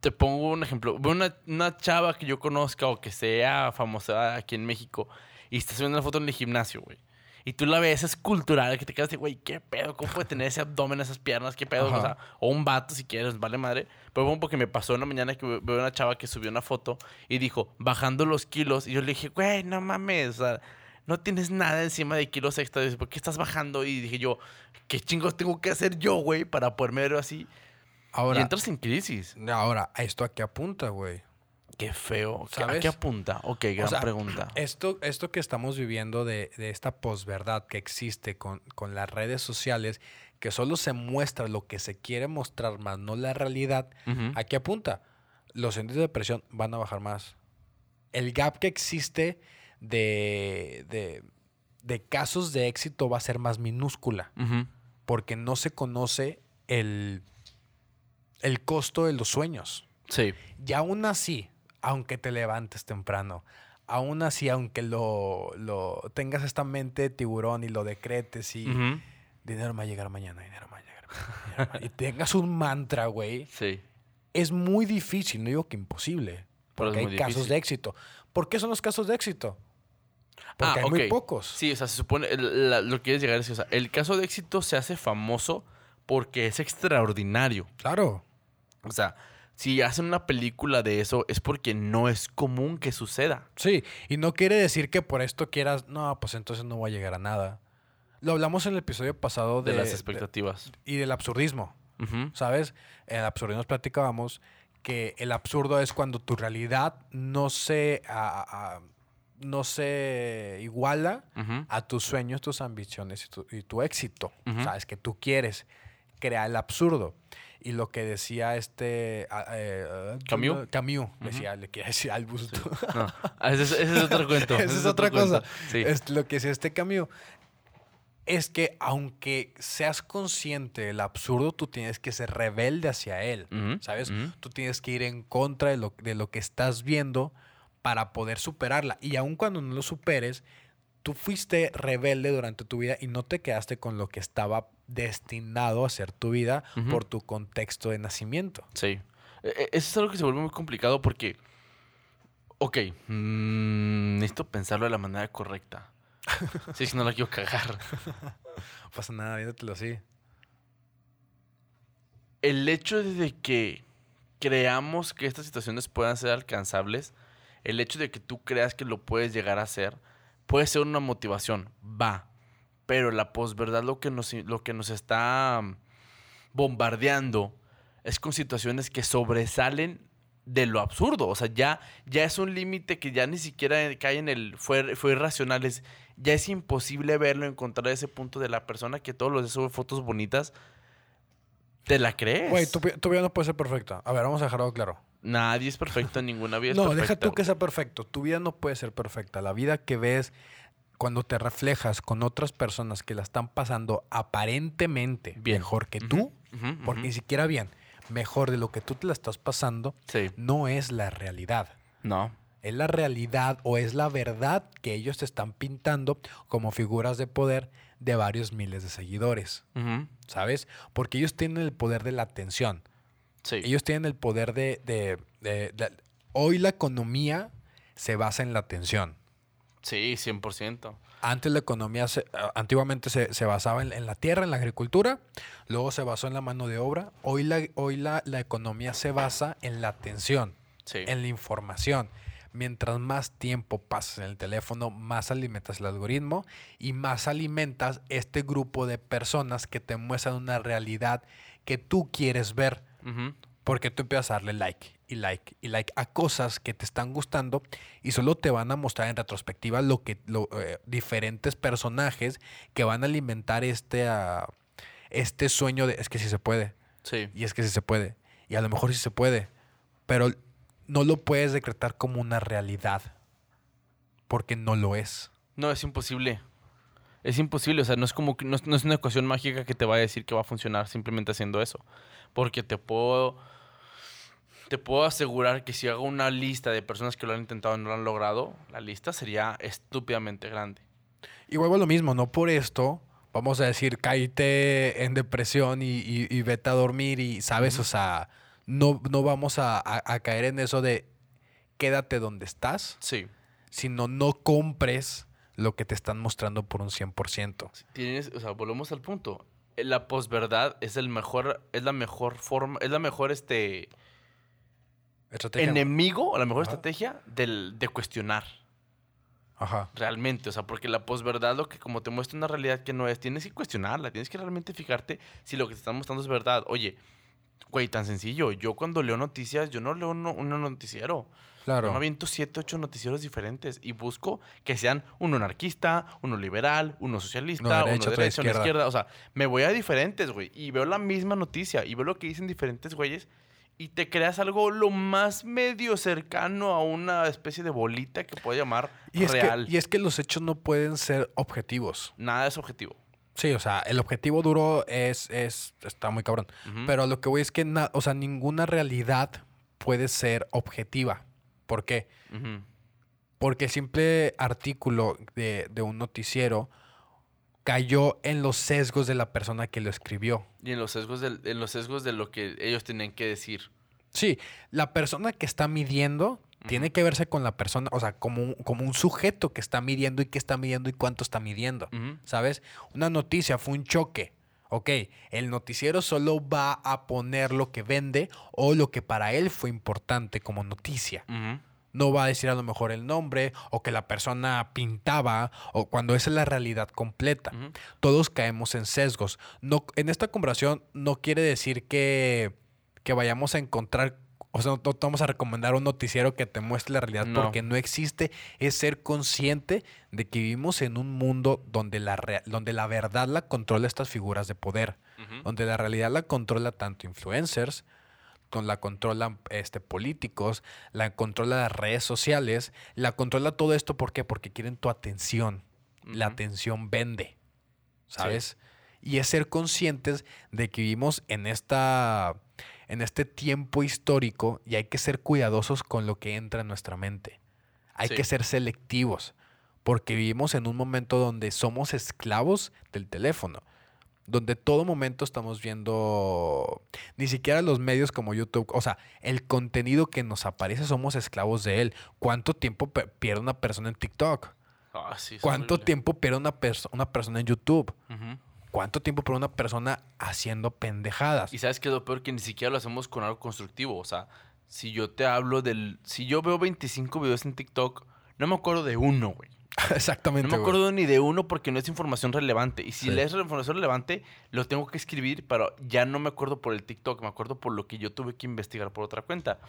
te pongo un ejemplo, veo una, una chava que yo conozca o que sea famosa aquí en México y estás viendo la foto en el gimnasio, güey. Y tú la ves, es cultural, que te quedas de, güey, ¿qué pedo? ¿Cómo puede tener ese abdomen, esas piernas? ¿Qué pedo? O, sea, o un vato si quieres, vale madre. Pero bueno, porque me pasó una mañana que ve- veo una chava que subió una foto y dijo, bajando los kilos. Y yo le dije, güey, no mames, o sea, no tienes nada encima de kilos extra. Dice, ¿por qué estás bajando? Y dije yo, ¿qué chingos tengo que hacer yo, güey, para poderme ver así? Y Ahora, entras en crisis. ahora, ¿a esto a qué apunta, güey? Qué feo. ¿Qué- ¿A ¿Sabes? qué apunta? Ok, gran sea, pregunta. Esto, esto que estamos viviendo de, de esta posverdad que existe con, con las redes sociales, que solo se muestra lo que se quiere mostrar más, no la realidad. ¿a qué apunta? Los índices de depresión van a bajar más. El gap que existe de, de, de casos de éxito va a ser más minúscula, porque no se conoce el, el costo de los sueños. Sí. Y aún así, aunque te levantes temprano, aún así, aunque lo, lo tengas esta mente de tiburón y lo decretes y dinero me va a llegar mañana, dinero me va a llegar mañana, y tengas un mantra, güey, Sí. es muy difícil, no digo que imposible, porque hay casos de éxito. ¿Por qué son los casos de éxito? Porque Ah, hay muy pocos. Sí, o sea, se supone, la- lo que quieres llegar es que, o sea, el caso de éxito se hace famoso porque es extraordinario. Claro. O sea, si hacen una película de eso es porque no es común que suceda. Sí, y no quiere decir que por esto quieras, no, pues entonces no voy a llegar a nada. Lo hablamos en el episodio pasado De, de, las de- expectativas. y del absurdismo. ¿Sabes? En el absurdismo platicábamos que el absurdo es cuando tu realidad no se, a- a- no se iguala a tus sueños, tus ambiciones y tu, y tu éxito. Ujú. ¿Sabes? Que tú quieres crear el absurdo. Y lo que decía este... ah, eh, Camus. Camus. Decía, le quiere decir al busto. No, ah, ese, es- ese es otro cuento. Esa es otra cosa. Sí. Es lo que decía este Camus es que aunque seas consciente del absurdo, tú tienes que ser rebelde hacia él. Ujú, ¿Sabes? ujú. Tú tienes que ir en contra de lo, de lo que estás viendo para poder superarla. Y aun cuando no lo superes, tú fuiste rebelde durante tu vida y no te quedaste con lo que estaba destinado a ser tu vida por tu contexto de nacimiento. Sí. E- e- Eso es algo que se vuelve muy complicado porque. Ok. mm, necesito pensarlo de la manera correcta. Sí, si no la quiero cagar. No pasa nada, viéndotelo así. El hecho de que creamos que estas situaciones puedan ser alcanzables, el hecho de que tú creas que lo puedes llegar a hacer, puede ser una motivación. Va. Pero la posverdad lo que nos, lo que nos está mm, bombardeando es con situaciones que sobresalen de lo absurdo. O sea, ya, ya es un límite que ya ni siquiera cae en el fue, fue irracional. Es, ya es imposible verlo, encontrar ese punto de la persona que todos los días sube fotos bonitas. ¿Te la crees? Güey, tu, vi- tu vida no puede ser perfecta. A ver, vamos a dejarlo claro. Nadie es perfecto, ninguna vida es no, perfecta. deja tú que sea perfecto. Tu vida no puede ser perfecta. La vida que ves cuando te reflejas con otras personas que la están pasando aparentemente Bien. mejor que tú, porque ni siquiera bien, mejor de lo que tú te la estás pasando, Sí. no es la realidad. No. Es la realidad o es la verdad que ellos te están pintando como figuras de poder de varios miles de seguidores. ¿Sabes? Porque ellos tienen el poder de la atención. Sí. Ellos tienen el poder de, de- de- de- Hoy la economía se basa en la atención. Sí, 100%. Antes la economía, se- antiguamente se, se basaba en, en la tierra, en la agricultura, luego se basó en la mano de obra. Hoy la, hoy la, la economía se basa en la atención, Sí. en la información. Mientras más tiempo pasas en el teléfono, más alimentas el algoritmo y más alimentas este grupo de personas que te muestran una realidad que tú quieres ver. Porque tú empiezas a darle like y like y like a cosas que te están gustando y solo te van a mostrar en retrospectiva lo que lo, eh, diferentes personajes que van a alimentar este ah, este sueño de es que sí se puede Sí. y es que sí se puede y a lo mejor sí se puede, pero no lo puedes decretar como una realidad porque no lo es. No, es imposible. Es imposible, o sea, no es como que no es una ecuación mágica que te va a decir que va a funcionar simplemente haciendo eso. Porque te puedo te puedo asegurar que si hago una lista de personas que lo han intentado y no lo han logrado, la lista sería estúpidamente grande. Y vuelvo a lo mismo, no por esto vamos a decir, cállate en depresión y, y- y vete a dormir y, ¿sabes? O sea, no, no vamos a, a- a caer en eso de quédate donde estás, Sí. sino no compres lo que te están mostrando por un 100%. Tienes, o sea, volvemos al punto. La posverdad es el mejor es la mejor forma, es la mejor este Estrategia. enemigo, o la mejor Ajá. estrategia del, de cuestionar. Ajá. Realmente, o sea, porque la posverdad lo que como te muestra una realidad que no es, tienes que cuestionarla, tienes que realmente fijarte si lo que te están mostrando es verdad. Oye, güey, tan sencillo, yo cuando leo noticias, yo no leo uno- un noticiero. Yo me Claro. aviento siete, ocho noticieros diferentes y busco que sean uno anarquista, uno liberal, uno socialista, Uno uno derecha, de otro de derecha, uno de izquierda. izquierda. O sea, me voy a diferentes, güey, y veo la misma noticia y veo lo que dicen diferentes güeyes y te creas algo lo más medio cercano a una especie de bolita que puede llamar Y es, que, real. y es que los hechos no pueden ser objetivos. Nada es objetivo. Sí, o sea, el objetivo duro es, es está muy cabrón. Ujú. Pero lo que voy es que, na- o sea, ninguna realidad puede ser objetiva. ¿Por qué? Porque el simple artículo de, de un noticiero cayó en los sesgos de la persona que lo escribió. Y en los sesgos del- en los sesgos de lo que ellos tienen que decir. Sí, la persona que está midiendo tiene que verse con la persona, o sea, como un, como un sujeto que está midiendo y qué está midiendo y cuánto está midiendo. ¿Sabes? Una noticia fue un choque. Ok, el noticiero solo va a poner lo que vende o lo que para él fue importante como noticia. Ujú. No va a decir a lo mejor el nombre o que la persona pintaba o cuando esa es la realidad completa. Todos caemos en sesgos. No, en esta conversación no quiere decir que, que vayamos a encontrar, o sea, no, no te vamos a recomendar un noticiero que te muestre la realidad No. porque no existe. Es ser consciente de que vivimos en un mundo donde la, donde la verdad la controla estas figuras de poder donde la realidad la controla tanto influencers, la controlan este, políticos, la controla las redes sociales, la controla todo esto ¿por qué? Porque quieren tu atención. La atención vende, ¿sabes? Y es ser conscientes de que vivimos en esta en este tiempo histórico y hay que ser cuidadosos con lo que entra en nuestra mente. Hay Sí. que ser selectivos porque vivimos en un momento donde somos esclavos del teléfono donde todo momento estamos viendo ni siquiera los medios como YouTube, o sea, el contenido que nos aparece somos esclavos de él. ¿Cuánto tiempo pierde una persona en TikTok? Ah, sí, ¿Cuánto horrible. tiempo pierde una, perso- una persona en YouTube? ¿Cuánto tiempo pierde una persona haciendo pendejadas? Y sabes que lo peor que ni siquiera lo hacemos con algo constructivo. O sea, si yo te hablo del. Si yo veo 25 videos en TikTok, no me acuerdo de uno, güey. Exactamente. No me güey. acuerdo ni de uno porque no es información relevante. Y si Sí. lees la información relevante, lo tengo que escribir, pero ya no me acuerdo por el TikTok, me acuerdo por lo que yo tuve que investigar por otra cuenta.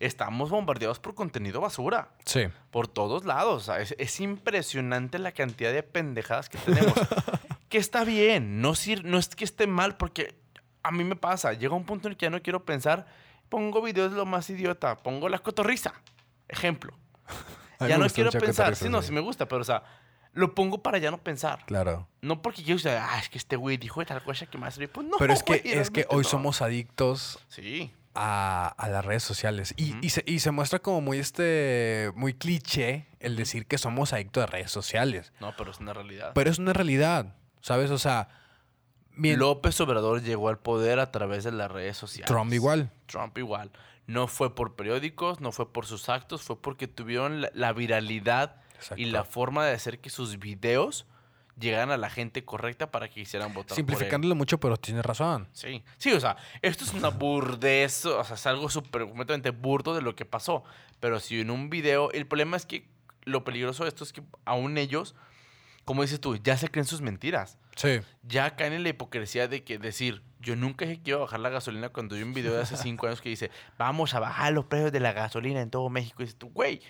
Estamos bombardeados por contenido basura. Sí. Por todos lados. es, es impresionante la cantidad de pendejadas que tenemos. que está bien. No, sir- no es que esté mal, porque a mí me pasa. Llega un punto en el que ya no quiero pensar. Pongo videos de lo más idiota. Pongo la cotorriza. Ejemplo. Ya no quiero pensar. Sí, no, sí. me gusta, pero o sea, lo pongo para ya no pensar. Claro. No porque yo sea, ah, es que este güey dijo tal cosa que más. Pues no, Pero es que, güey, es que hoy no. somos adictos Sí. a, a las redes sociales. Y, y se, y se muestra como muy este muy cliché el decir que somos adictos a redes sociales. No, pero es una realidad. Pero es una realidad, ¿sabes? O sea, López Obrador llegó al poder a través de las redes sociales. Trump igual. Trump igual. No fue por periódicos, no fue por sus actos, fue porque tuvieron la, la viralidad Exacto. y la forma de hacer que sus videos llegaran a la gente correcta para que quisieran votar por él. Simplificándolo mucho, pero tienes razón. Sí, sí, o sea, esto es una burdez, o sea, es algo súper completamente burdo de lo que pasó. Pero si en un video, el problema es que lo peligroso de esto es que aún ellos, como dices tú, ya se creen sus mentiras. Sí. Ya caen en la hipocresía de que decir, yo nunca dije que iba a bajar la gasolina cuando vi un video de hace cinco años que dice, vamos a bajar los precios de la gasolina en todo México. Y dices tú, güey,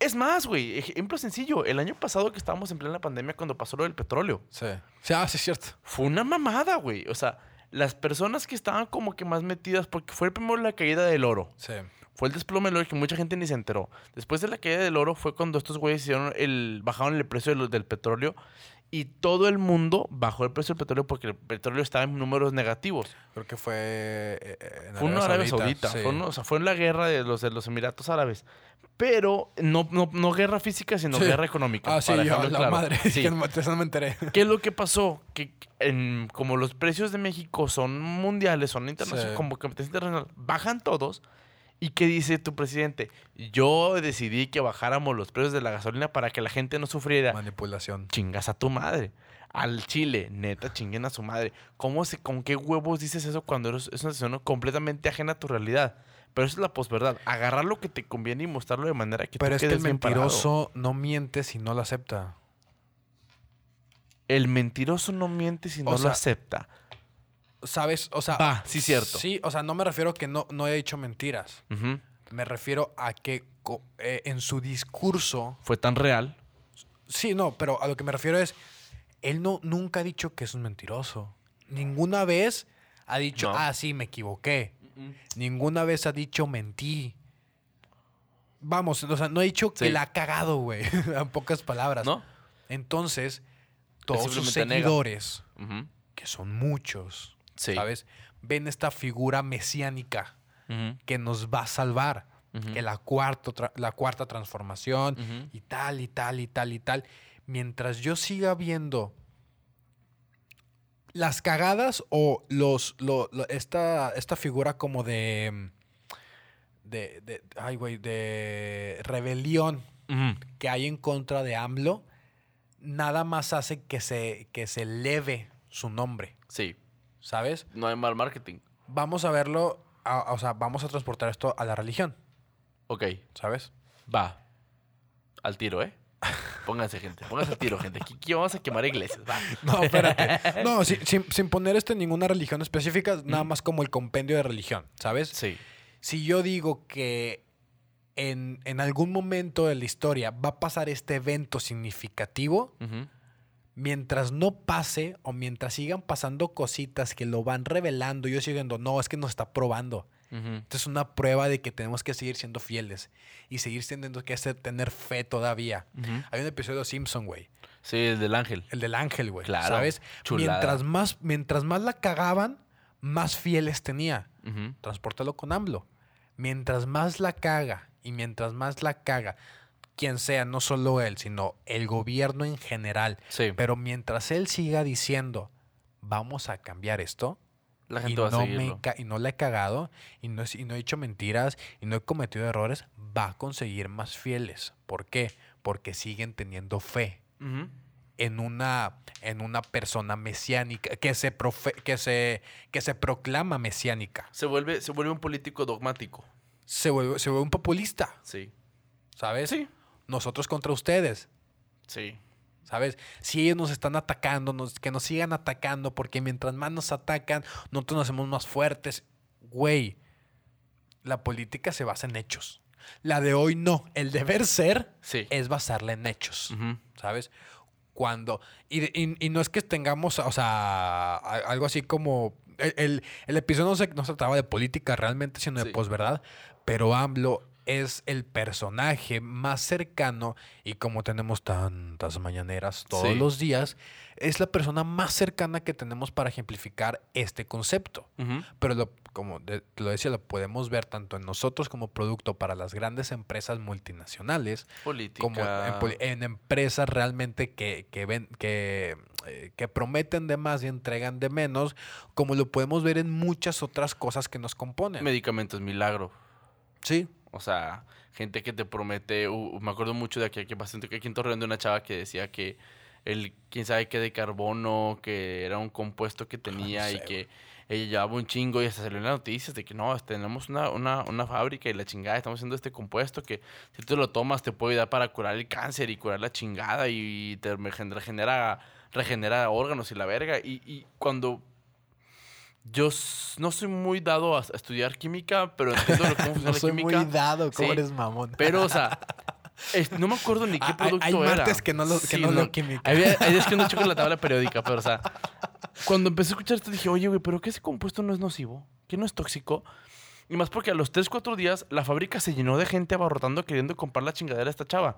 es más, güey, ejemplo sencillo, el año pasado que estábamos en plena pandemia cuando pasó lo del petróleo. Sí. Sí, ah, sí, es cierto. Fue una mamada, güey. O sea, las personas que estaban como que más metidas, porque fue primero la caída del oro. Sí. Fue el desplome del oro que mucha gente ni se enteró. Después de la caída del oro fue cuando estos güeyes hicieron el, bajaron el precio del petróleo y todo el mundo bajó el precio del petróleo porque el petróleo estaba en números negativos. Creo que fue. eh, eh, en Fue una Arabia Saudita. sí. Fue, una- o sea, fue en la guerra de los, de los Emiratos Árabes. Pero no, no, no guerra física, sino Sí. guerra económica. Ah, sí, yo, la claro. madre. Sí. que no, no me enteré. ¿Qué es lo que pasó? Que en- como los precios de México son mundiales, son internacionales, como competencia internacional, bajan todos. ¿Y qué dice tu presidente? Yo decidí que bajáramos los precios de la gasolina para que la gente no sufriera. Manipulación. Chingas a tu madre. Al Chile, neta, chinguen a su madre. ¿Cómo se, ¿Con qué huevos dices eso cuando eres, es una situación completamente ajena a tu realidad? Pero eso es la posverdad. Agarrar lo que te conviene y mostrarlo de manera que Pero tú es que el mentiroso no miente si no lo acepta. El mentiroso no miente si O no lo acepta. ¿Sabes? O sea. Va, sí, cierto. Sí, o sea, no me refiero a que no, no he dicho mentiras. Me refiero a que eh, en su discurso. Fue tan real. Sí, no, pero a lo que me refiero es. Él no, nunca ha dicho que es un mentiroso. Ninguna vez ha dicho, No. ah, sí, me equivoqué. Ninguna vez ha dicho mentí. Vamos, o sea, no ha dicho que la ha cagado, güey. en pocas palabras. ¿No? Entonces, todos sus seguidores, que son muchos, Sí. ¿sabes? Ven esta figura mesiánica que nos va a salvar. Ujú. Que la, cuarto la cuarta transformación y tal, y tal, y tal, y tal. Mientras yo siga viendo las cagadas o los, lo- lo- esta, esta figura como de, de, de, ay, güey, de rebelión que hay en contra de AMLO, nada más hace que se, que se eleve su nombre, Sí. ¿Sabes? No hay mal marketing. Vamos a verlo, a- o sea, vamos a transportar esto a la religión, Ok. ¿sabes? Va. Al tiro, ¿eh? Pónganse, gente. Pónganse al tiro, gente. Aquí, vamos a quemar iglesias. Va. No, espérate. No, si- sin, sin poner este en ninguna religión específica, nada más como el compendio de religión, ¿sabes? Sí. Si yo digo que en, en algún momento de la historia va a pasar este evento significativo. Mientras no pase o mientras sigan pasando cositas que lo van revelando, yo sigo diciendo, no, es que nos está probando. Esta es una prueba de que tenemos que seguir siendo fieles y seguir teniendo que hacer- tener fe todavía. Hay un episodio de Simpson, güey. Sí, el del ángel. El del ángel, güey. Claro, ¿Sabes? chulada. Mientras más, mientras más la cagaban, más fieles tenía. Ujú. Transpórtalo con AMLO. Mientras más la caga y mientras más la caga, quien sea, no solo él, sino el gobierno en general. Sí. Pero mientras él siga diciendo, vamos a cambiar esto, La y gente va a no, me seguirlo. ca- y no le he cagado, y no, he- y no he hecho mentiras, y no he cometido errores, va a conseguir más fieles. ¿Por qué? Porque siguen teniendo fe en una, en una persona mesiánica, que se, profe- que, se, que se proclama mesiánica. Se vuelve, se vuelve un político dogmático. Se vuelve, se vuelve un populista, Sí. ¿sabes? Sí. Nosotros contra ustedes, Sí. ¿sabes? Si ellos nos están atacando, nos- que nos sigan atacando, porque mientras más nos atacan, nosotros nos hacemos más fuertes. Güey, la política se basa en hechos. La de hoy no. El deber ser Sí. es basarla en hechos. ¿sabes? Cuando. Y, y- y no es que tengamos, o sea, algo así como. El, el- el episodio no se, no se trataba de política realmente, sino de Sí. posverdad. Pero AMLO es el personaje más cercano y como tenemos tantas mañaneras todos Sí. los días, es la persona más cercana que tenemos para ejemplificar este concepto. Pero lo, como de- te lo decía, lo podemos ver tanto en nosotros como producto para las grandes empresas multinacionales, Política. como en empresas realmente que, que, ven, que, eh, que prometen de más y entregan de menos, como lo podemos ver en muchas otras cosas que nos componen. Medicamentos milagro. sí, O sea, gente que te promete. uh, me acuerdo mucho de aquí, aquí bastante aquí en Torreón de una chava que decía que el quién sabe qué de carbono, que era un compuesto que tenía y sé, que ella llevaba un chingo y hasta salió en las noticias de que no, tenemos una, una, una fábrica y la chingada, estamos haciendo este compuesto que si tú lo tomas te puede ayudar para curar el cáncer y curar la chingada y te me genera, regenera, regenera órganos y la verga. Y, y cuando yo no soy muy dado a, estudiar química, pero entiendo cómo funciona no la soy química. muy dado, ¿cómo Sí. eres mamón? Pero, o sea, es- no me acuerdo ni qué Ah, hay- producto hay era. martes que no lo- que no leo química. Hay, días- hay días que no checo la tabla periódica, pero, o sea, cuando empecé a escuchar esto dije, oye, güey, ¿pero qué ese compuesto no es nocivo? ¿Qué no es tóxico? Y más porque a los 3, 4 días la fábrica se llenó de gente abarrotando queriendo comprar la chingadera a esta chava.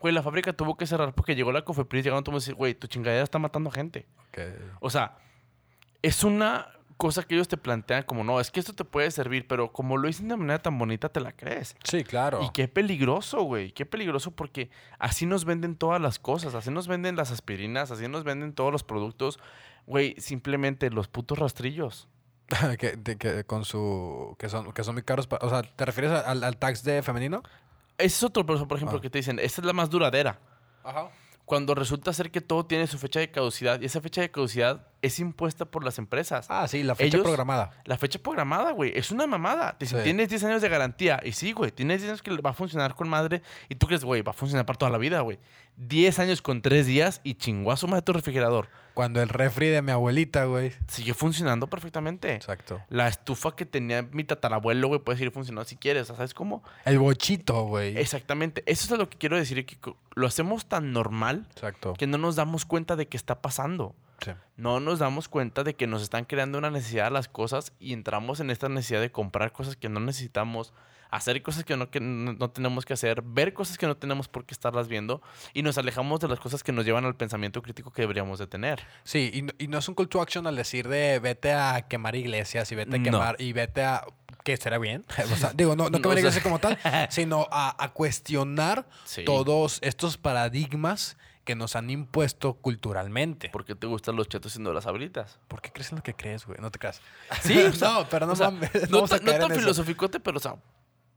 Güey, la fábrica tuvo que cerrar porque llegó la Cofepris, llegaron todos a decir, güey, tu chingadera está matando gente. O sea, es una cosa que ellos te plantean como, no, es que esto te puede servir, pero como lo dicen de manera tan bonita, te la crees. Sí, claro. Y qué peligroso, güey. Qué peligroso porque así nos venden todas las cosas. Así nos venden las aspirinas, así nos venden todos los productos. Güey, simplemente los putos rastrillos. que, de- que con su que son que son muy caros pa- o sea te refieres al, al tax de femenino Ese es otro, por ejemplo, Ah. que te dicen, esta es la más duradera. ajá Cuando resulta ser que todo tiene su fecha de caducidad y esa fecha de caducidad es impuesta por las empresas. ah sí la fecha Ellos- programada La fecha programada, güey, es una mamada. Te dicen, Sí. tienes 10 años de garantía. Y sí, güey, tienes 10 años que va a funcionar con madre. Y tú crees, güey, va a funcionar para toda la vida, güey. 10 años con 3 días y chinguazo más de tu refrigerador. Cuando el refri de mi abuelita güey Sigue funcionando perfectamente. exacto La estufa que tenía mi tatarabuelo, güey, puede seguir funcionando si quieres. O sea, ¿sabes cómo? el bochito güey Exactamente. Eso es lo que quiero decir. Que lo hacemos tan normal exacto que no nos damos cuenta de que está pasando. sí. No nos damos cuenta de que nos están creando una necesidad las cosas y entramos en esta necesidad de comprar cosas que no necesitamos, hacer cosas que no, que no tenemos que hacer, ver cosas que no tenemos por qué estarlas viendo y nos alejamos de las cosas que nos llevan al pensamiento crítico que deberíamos de tener. Sí, y, no- y no es un call to action al decir de vete a quemar iglesias y vete a No. quemar y vete a que será bien. O sea, digo, no, no quemar iglesias como tal, sino a, a cuestionar Sí. todos estos paradigmas que nos han impuesto culturalmente. ¿Por qué te gustan los chetos y no las abritas? ¿Por qué crees en lo que crees, güey? No te creas. Sí, no, pero no, o sea, mames, no, no tan en eso. filosoficote, pero o sea,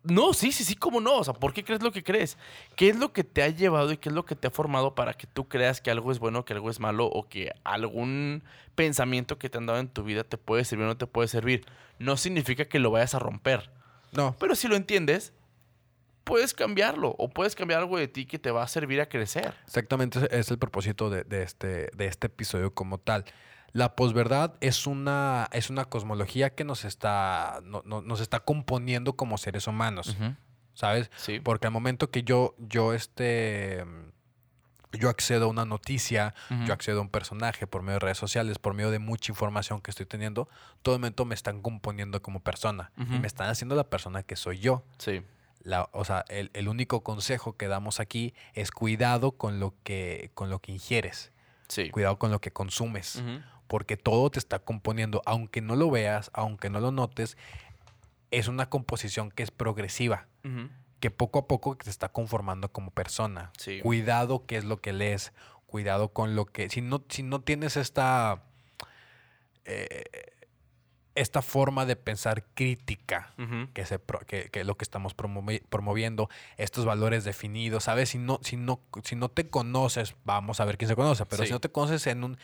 no, sí, sí, sí, cómo no. O sea, ¿por qué crees lo que crees? ¿Qué es lo que te ha llevado y qué es lo que te ha formado para que tú creas que algo es bueno, que algo es malo o que algún pensamiento que te han dado en tu vida te puede servir o no te puede servir? No significa que lo vayas a romper. No, Pero si lo entiendes, puedes cambiarlo o puedes cambiar algo de ti que te va a servir a crecer. exactamente es el propósito de, de este, de este episodio como tal. La posverdad es una, es una cosmología que nos está, no- no- nos está componiendo como seres humanos, ¿sabes? Sí. Porque al momento que yo, yo, este, yo accedo a una noticia, yo accedo a un personaje por medio de redes sociales, por medio de mucha información que estoy teniendo, todo el momento me están componiendo como persona y me están haciendo la persona que soy yo. Sí. La, o sea, el, el único consejo que damos aquí es cuidado con lo que, con lo que ingieres, Sí. cuidado con lo que consumes. Porque todo te está componiendo, aunque no lo veas, aunque no lo notes, es una composición que es progresiva que poco a poco te está conformando como persona. Sí. Cuidado qué es lo que lees, cuidado con lo que... Si no, si no tienes esta... eh, esta forma de pensar crítica, que, se pro- que, que lo que estamos promovi- promoviendo, estos valores definidos, ¿sabes? Si no, si, no, si no te conoces, vamos a ver quién se conoce, pero Sí. si no te conoces en un...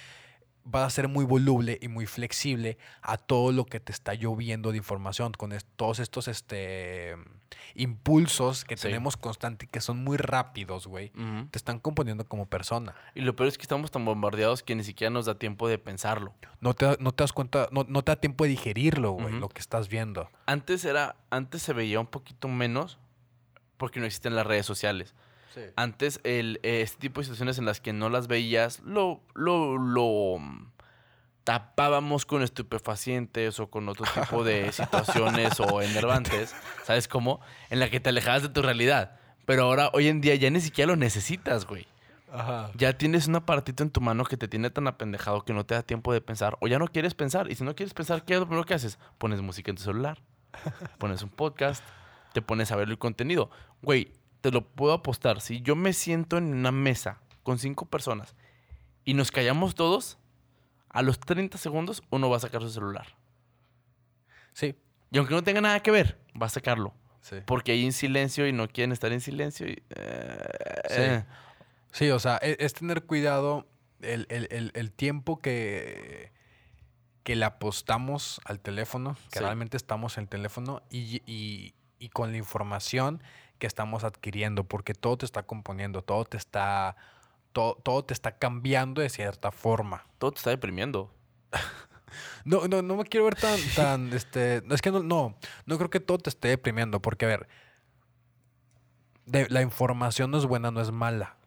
Vas a ser muy voluble y muy flexible a todo lo que te está lloviendo de información, con todos estos este, impulsos que Sí. tenemos constante y que son muy rápidos, güey. Te están componiendo como persona. Y lo peor es que estamos tan bombardeados que ni siquiera nos da tiempo de pensarlo. No te, no te das cuenta, no, no te da tiempo de digerirlo, güey, lo que estás viendo. Antes era, antes se veía un poquito menos porque no existen las redes sociales. Antes el, eh, este tipo de situaciones en las que no las veías, lo, lo, lo, tapábamos con estupefacientes o con otro tipo de situaciones o enervantes, ¿sabes cómo? En la que te alejabas de tu realidad. Pero ahora, hoy en día, ya ni siquiera lo necesitas, güey. Ajá. Ya tienes un aparatito en tu mano que te tiene tan apendejado que no te da tiempo de pensar. O ya no quieres pensar. Y si no quieres pensar, ¿qué es lo primero que haces? Pones música en tu celular. Pones un podcast. Te pones a ver el contenido. Güey, te lo puedo apostar. Si yo me siento en una mesa con cinco personas y nos callamos todos, a los 30 segundos uno va a sacar su celular. Sí. Y aunque no tenga nada que ver, va a sacarlo. Sí. Porque hay en silencio y no quieren estar en silencio. Y, eh, eh. Sí, o sea, e- es, tener cuidado el, el- el- el tiempo que, que le apostamos al teléfono, que Sí. realmente estamos en el teléfono, y, y- y con la información que estamos adquiriendo, porque todo te está componiendo, todo te está, todo, todo te está cambiando de cierta forma. Todo te está deprimiendo. No, no, no me quiero ver tan, tan, este, es que no, no, no creo que todo te esté deprimiendo, porque a ver, de- la información no es buena, no es mala.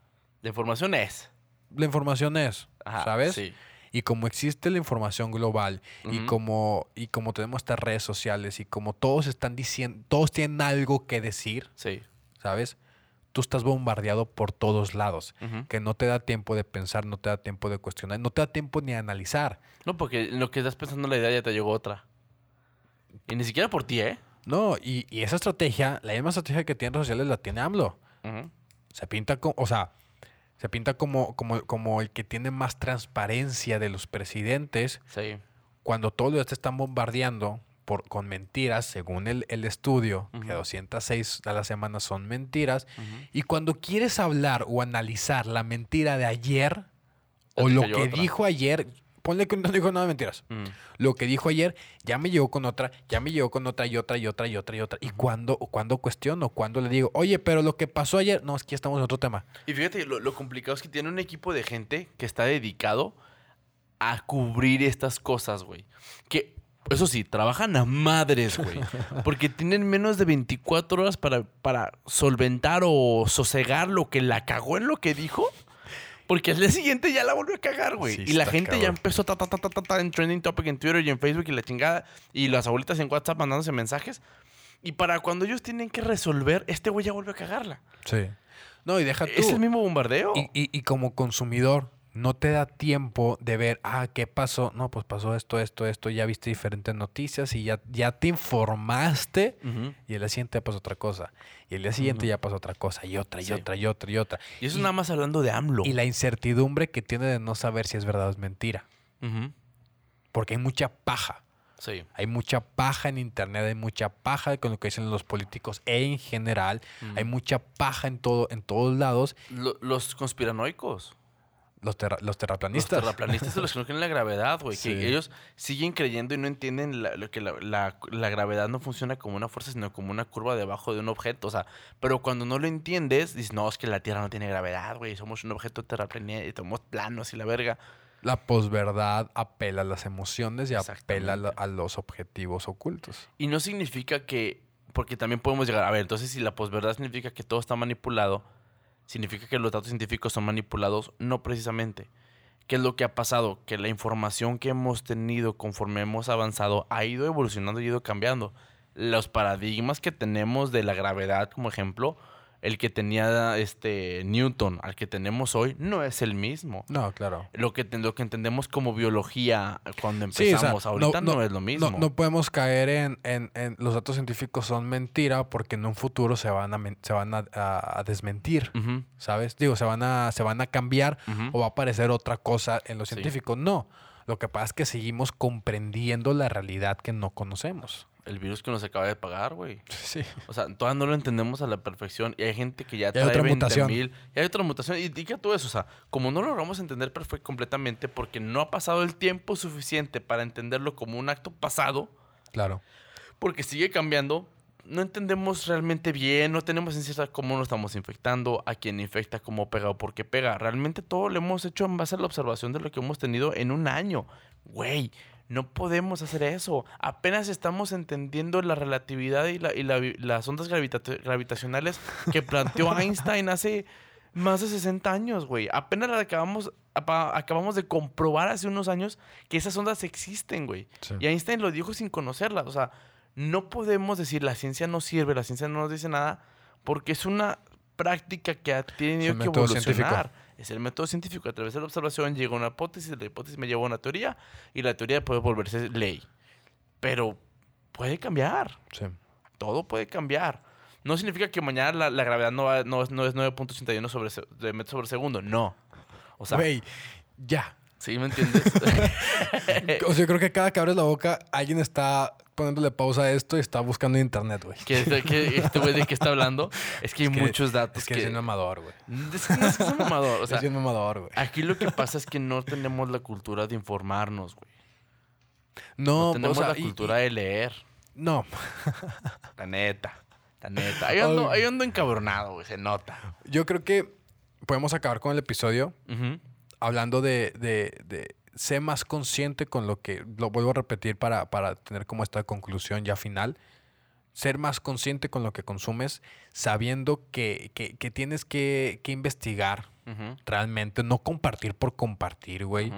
La información es. La información es, Ajá, ¿sabes? Sí. Y como existe la información global y como y como tenemos estas redes sociales y como todos están diciendo, todos tienen algo que decir, Sí. ¿sabes? Tú estás bombardeado por todos lados, que no te da tiempo de pensar, no te da tiempo de cuestionar, no te da tiempo ni de analizar. No, porque en lo que estás pensando en la idea ya te llegó otra. Y ni siquiera por ti, ¿eh? No, y, y esa estrategia, la misma estrategia que tienen redes sociales la tiene AMLO. Se pinta como, o sea, se pinta como, como, como el que tiene más transparencia de los presidentes Sí. cuando todos los días te están bombardeando por, con mentiras, según el, el estudio, que Ujú. 206 a la semana son mentiras, y cuando quieres hablar o analizar la mentira de ayer, o lo que otra. dijo ayer, ponle que no dijo nada de mentiras, Mm. lo que dijo ayer ya me llegó con otra, ya me llegó con otra y otra y otra y otra y otra. ¿Y cuando, cuando cuestiono? cuando le digo, oye, pero lo que pasó ayer, no, es que ya estamos en otro tema. Y fíjate, lo, lo complicado es que tiene un equipo de gente que está dedicado a cubrir estas cosas, güey. Que, eso sí, trabajan a madres, güey. Porque tienen menos de 24 horas para, para solventar o sosegar lo que la cagó en lo que dijo. Porque al día siguiente ya la volvió a cagar, güey. Sí, y la gente ya empezó ta, ta, ta, ta, ta, ta, en trending topic en Twitter y en Facebook y la chingada. Y las abuelitas en WhatsApp mandándose mensajes. Y para cuando ellos tienen que resolver, este güey ya vuelve a cagarla. Sí. No, y deja tú. Es el mismo bombardeo. Y, y- y como consumidor, no te da tiempo de ver, ah, ¿qué pasó? No, pues pasó esto, esto, esto, ya viste diferentes noticias y ya, ya te informaste y el día siguiente ya pasó otra cosa. Y el día siguiente ya pasó otra cosa y otra y Sí. otra y otra y otra. Y eso nada más hablando de AMLO. Y la incertidumbre que tiene de no saber si es verdad o es mentira. Porque hay mucha paja. Sí. Hay mucha paja en internet, hay mucha paja con lo que dicen los políticos en general. Hay mucha paja en todo, en todos lados. Lo- los conspiranoicos. Los, terra- los Los terraplanistas. terraplanistas son los que no creen en la gravedad, güey. Sí. Que ellos siguen creyendo y no entienden la, lo que la, la- la gravedad no funciona como una fuerza, sino como una curva debajo de un objeto. O sea, pero cuando no lo entiendes, dices, no, es que la Tierra no tiene gravedad, güey. Somos un objeto terraplanista, somos planos y la verga. La posverdad apela a las emociones y apela a los objetivos ocultos. Y no significa que, porque también podemos llegar, a ver, entonces si la posverdad significa que todo está manipulado, significa que los datos científicos son manipulados, no precisamente. ¿Qué es lo que ha pasado? Que la información que hemos tenido conforme hemos avanzado ha ido evolucionando y ha ido cambiando. Los paradigmas que tenemos de la gravedad, como ejemplo, el que tenía este Newton al que tenemos hoy, no es el mismo. No, claro. Lo que, lo que entendemos como biología cuando Sí, o sea, empezamos ahorita no, es lo mismo. No, no podemos caer en, en- en los datos científicos son mentira porque en un futuro se van a, se van a, a- a desmentir, ¿sabes? Digo, se van a, se van a cambiar o va a aparecer otra cosa en lo Sí. científico. No. Lo que pasa es que seguimos comprendiendo la realidad que no conocemos. El virus que nos acaba de pagar, güey. Sí. O sea, todavía no lo entendemos a la perfección. Y hay gente que ya Y hay trae otra 20 mutación. mil. Y hay otra mutación. Y diga todo eso. O sea, como no lo logramos entender completamente porque no ha pasado el tiempo suficiente para entenderlo como un acto pasado, Claro. porque sigue cambiando, no entendemos realmente bien, no tenemos en cierta cómo nos estamos infectando, a quién infecta, cómo pega o por qué pega. Realmente todo lo hemos hecho en base a la observación de lo que hemos tenido en un año. Güey, no podemos hacer eso. Apenas estamos entendiendo la relatividad y, la- y la las ondas gravita- gravitacionales que planteó Einstein hace más de 60 años, güey. Apenas la acabamos acabamos de comprobar hace unos años que esas ondas existen, güey. Sí. Y Einstein lo dijo sin conocerlas. O sea, no podemos decir la ciencia no sirve, la ciencia no nos dice nada, porque es una práctica que ha tenido que evolucionar. Es el método científico. A través de la observación llega una hipótesis, la hipótesis me lleva a una teoría y la teoría puede volverse ley. Pero puede cambiar. Sí. Todo puede cambiar. No significa que mañana la, la gravedad no, va- no, es- no es 9.81 sobre de metros sobre segundo. No. O sea, Güey, ya. ¿sí me entiendes? O sea, yo creo que cada que abres la boca, alguien está poniéndole pausa a esto y está buscando internet, güey. que, este- que este güey de qué está hablando es que hay que- muchos datos Es que, es bien mamador, güey. Es que no es que sea mamador. O sea, es bien mamador, güey. aquí lo que pasa es que no tenemos la cultura de informarnos, güey. No, No tenemos o sea, la cultura y- de leer. No. La neta. La neta. Ahí ando, ahí ando encabronado, güey. Se nota. Yo creo que podemos acabar con el episodio hablando de, de, de sé más consciente con lo que, lo vuelvo a repetir para, para tener como esta conclusión ya final, ser más consciente con lo que consumes, sabiendo que, que- que tienes que, que investigar realmente, no compartir por compartir, güey.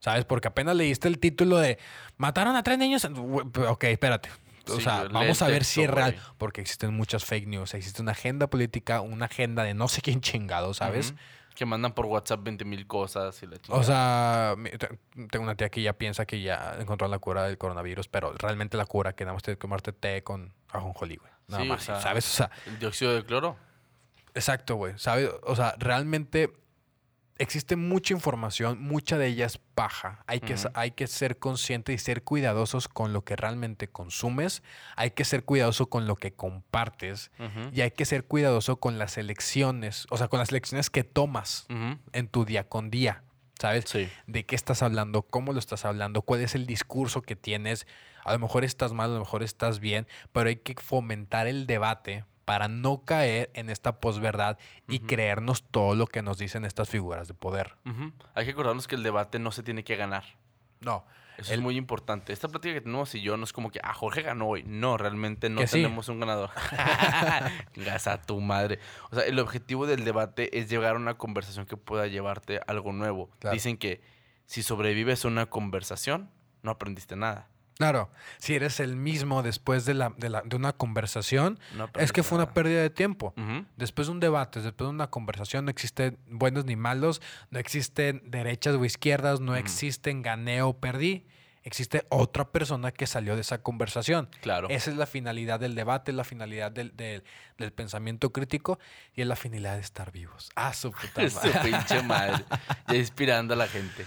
¿Sabes? Porque apenas leíste el título de Mataron a tres niños. en-". Güey, Ok, espérate. O Sí, sea, vamos a ver texto, si es real. Porque existen muchas fake news. Existe una agenda política, una agenda de no sé quién chingado, ¿sabes? Ujú. Que mandan por WhatsApp 20 mil cosas y la chingada. O sea, tengo una tía que ya piensa que ya encontró la cura del coronavirus, pero realmente la cura que nada más tienes que tomarte té con ajonjolí, güey. Nada Sí, o más, sea- ¿sabes? O sea, El dióxido de cloro. exacto, güey. ¿Sabes? O sea, realmente existe mucha información, mucha de ella es paja. Hay que, hay que ser consciente y ser cuidadosos con lo que realmente consumes. Hay que ser cuidadoso con lo que compartes. Y hay que ser cuidadoso con las elecciones, o sea, con las elecciones que tomas en tu día con día. ¿Sabes? Sí. de qué estás hablando, cómo lo estás hablando, cuál es el discurso que tienes. A lo mejor estás mal, a lo mejor estás bien, pero hay que fomentar el debate para no caer en esta posverdad y creernos todo lo que nos dicen estas figuras de poder. Hay que acordarnos que el debate no se tiene que ganar. No, Eso El- es muy importante. Esta plática que tenemos y yo no es como que, ah, Jorge ganó hoy. No, realmente no sí. tenemos un ganador. Gas a tu madre. O sea, el objetivo del debate es llegar a una conversación que pueda llevarte algo nuevo. Claro. Dicen que si sobrevives a una conversación, no aprendiste nada. Claro, si eres el mismo después de, la, de, la- de una conversación, No es que fue una pérdida de tiempo. Después de un debate, después de una conversación, no existen buenos ni malos, no existen derechas o izquierdas, no Ujú. existen gané o perdí. Existe otra persona que salió de esa conversación. Claro. Esa es la finalidad del debate, la finalidad del, del- del pensamiento crítico y es la finalidad de estar vivos. Ah, su puta Su madre. pinche madre. Ya inspirando a la gente.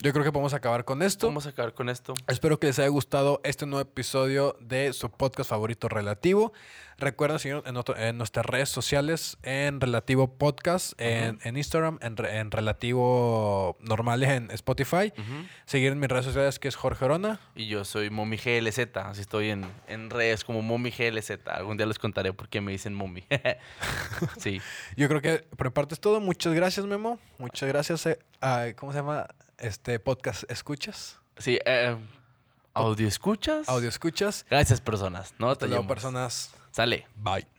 Yo creo que podemos acabar con esto. Vamos a acabar con esto. Espero que les haya gustado este nuevo episodio de su podcast favorito Relativo. Recuerden seguirnos en, otro- en nuestras redes sociales, en Relativo Podcast, en, en Instagram, en, re- en Relativo Normales en Spotify. Ujú. Seguir en mis redes sociales que es Jorge Orona. Y yo soy Momi GLZ, así estoy en, en redes como Momi GLZ. Algún día les contaré por qué me dicen Momi. sí. Yo creo que por mi parte es todo. Muchas gracias, Memo. Muchas gracias eh, a, ¿cómo se llama? Este podcast ¿Escuchas? Sí, eh, ¿audio escuchas? Audio escuchas. Gracias, personas. No te llamas. personas. Sale. Bye.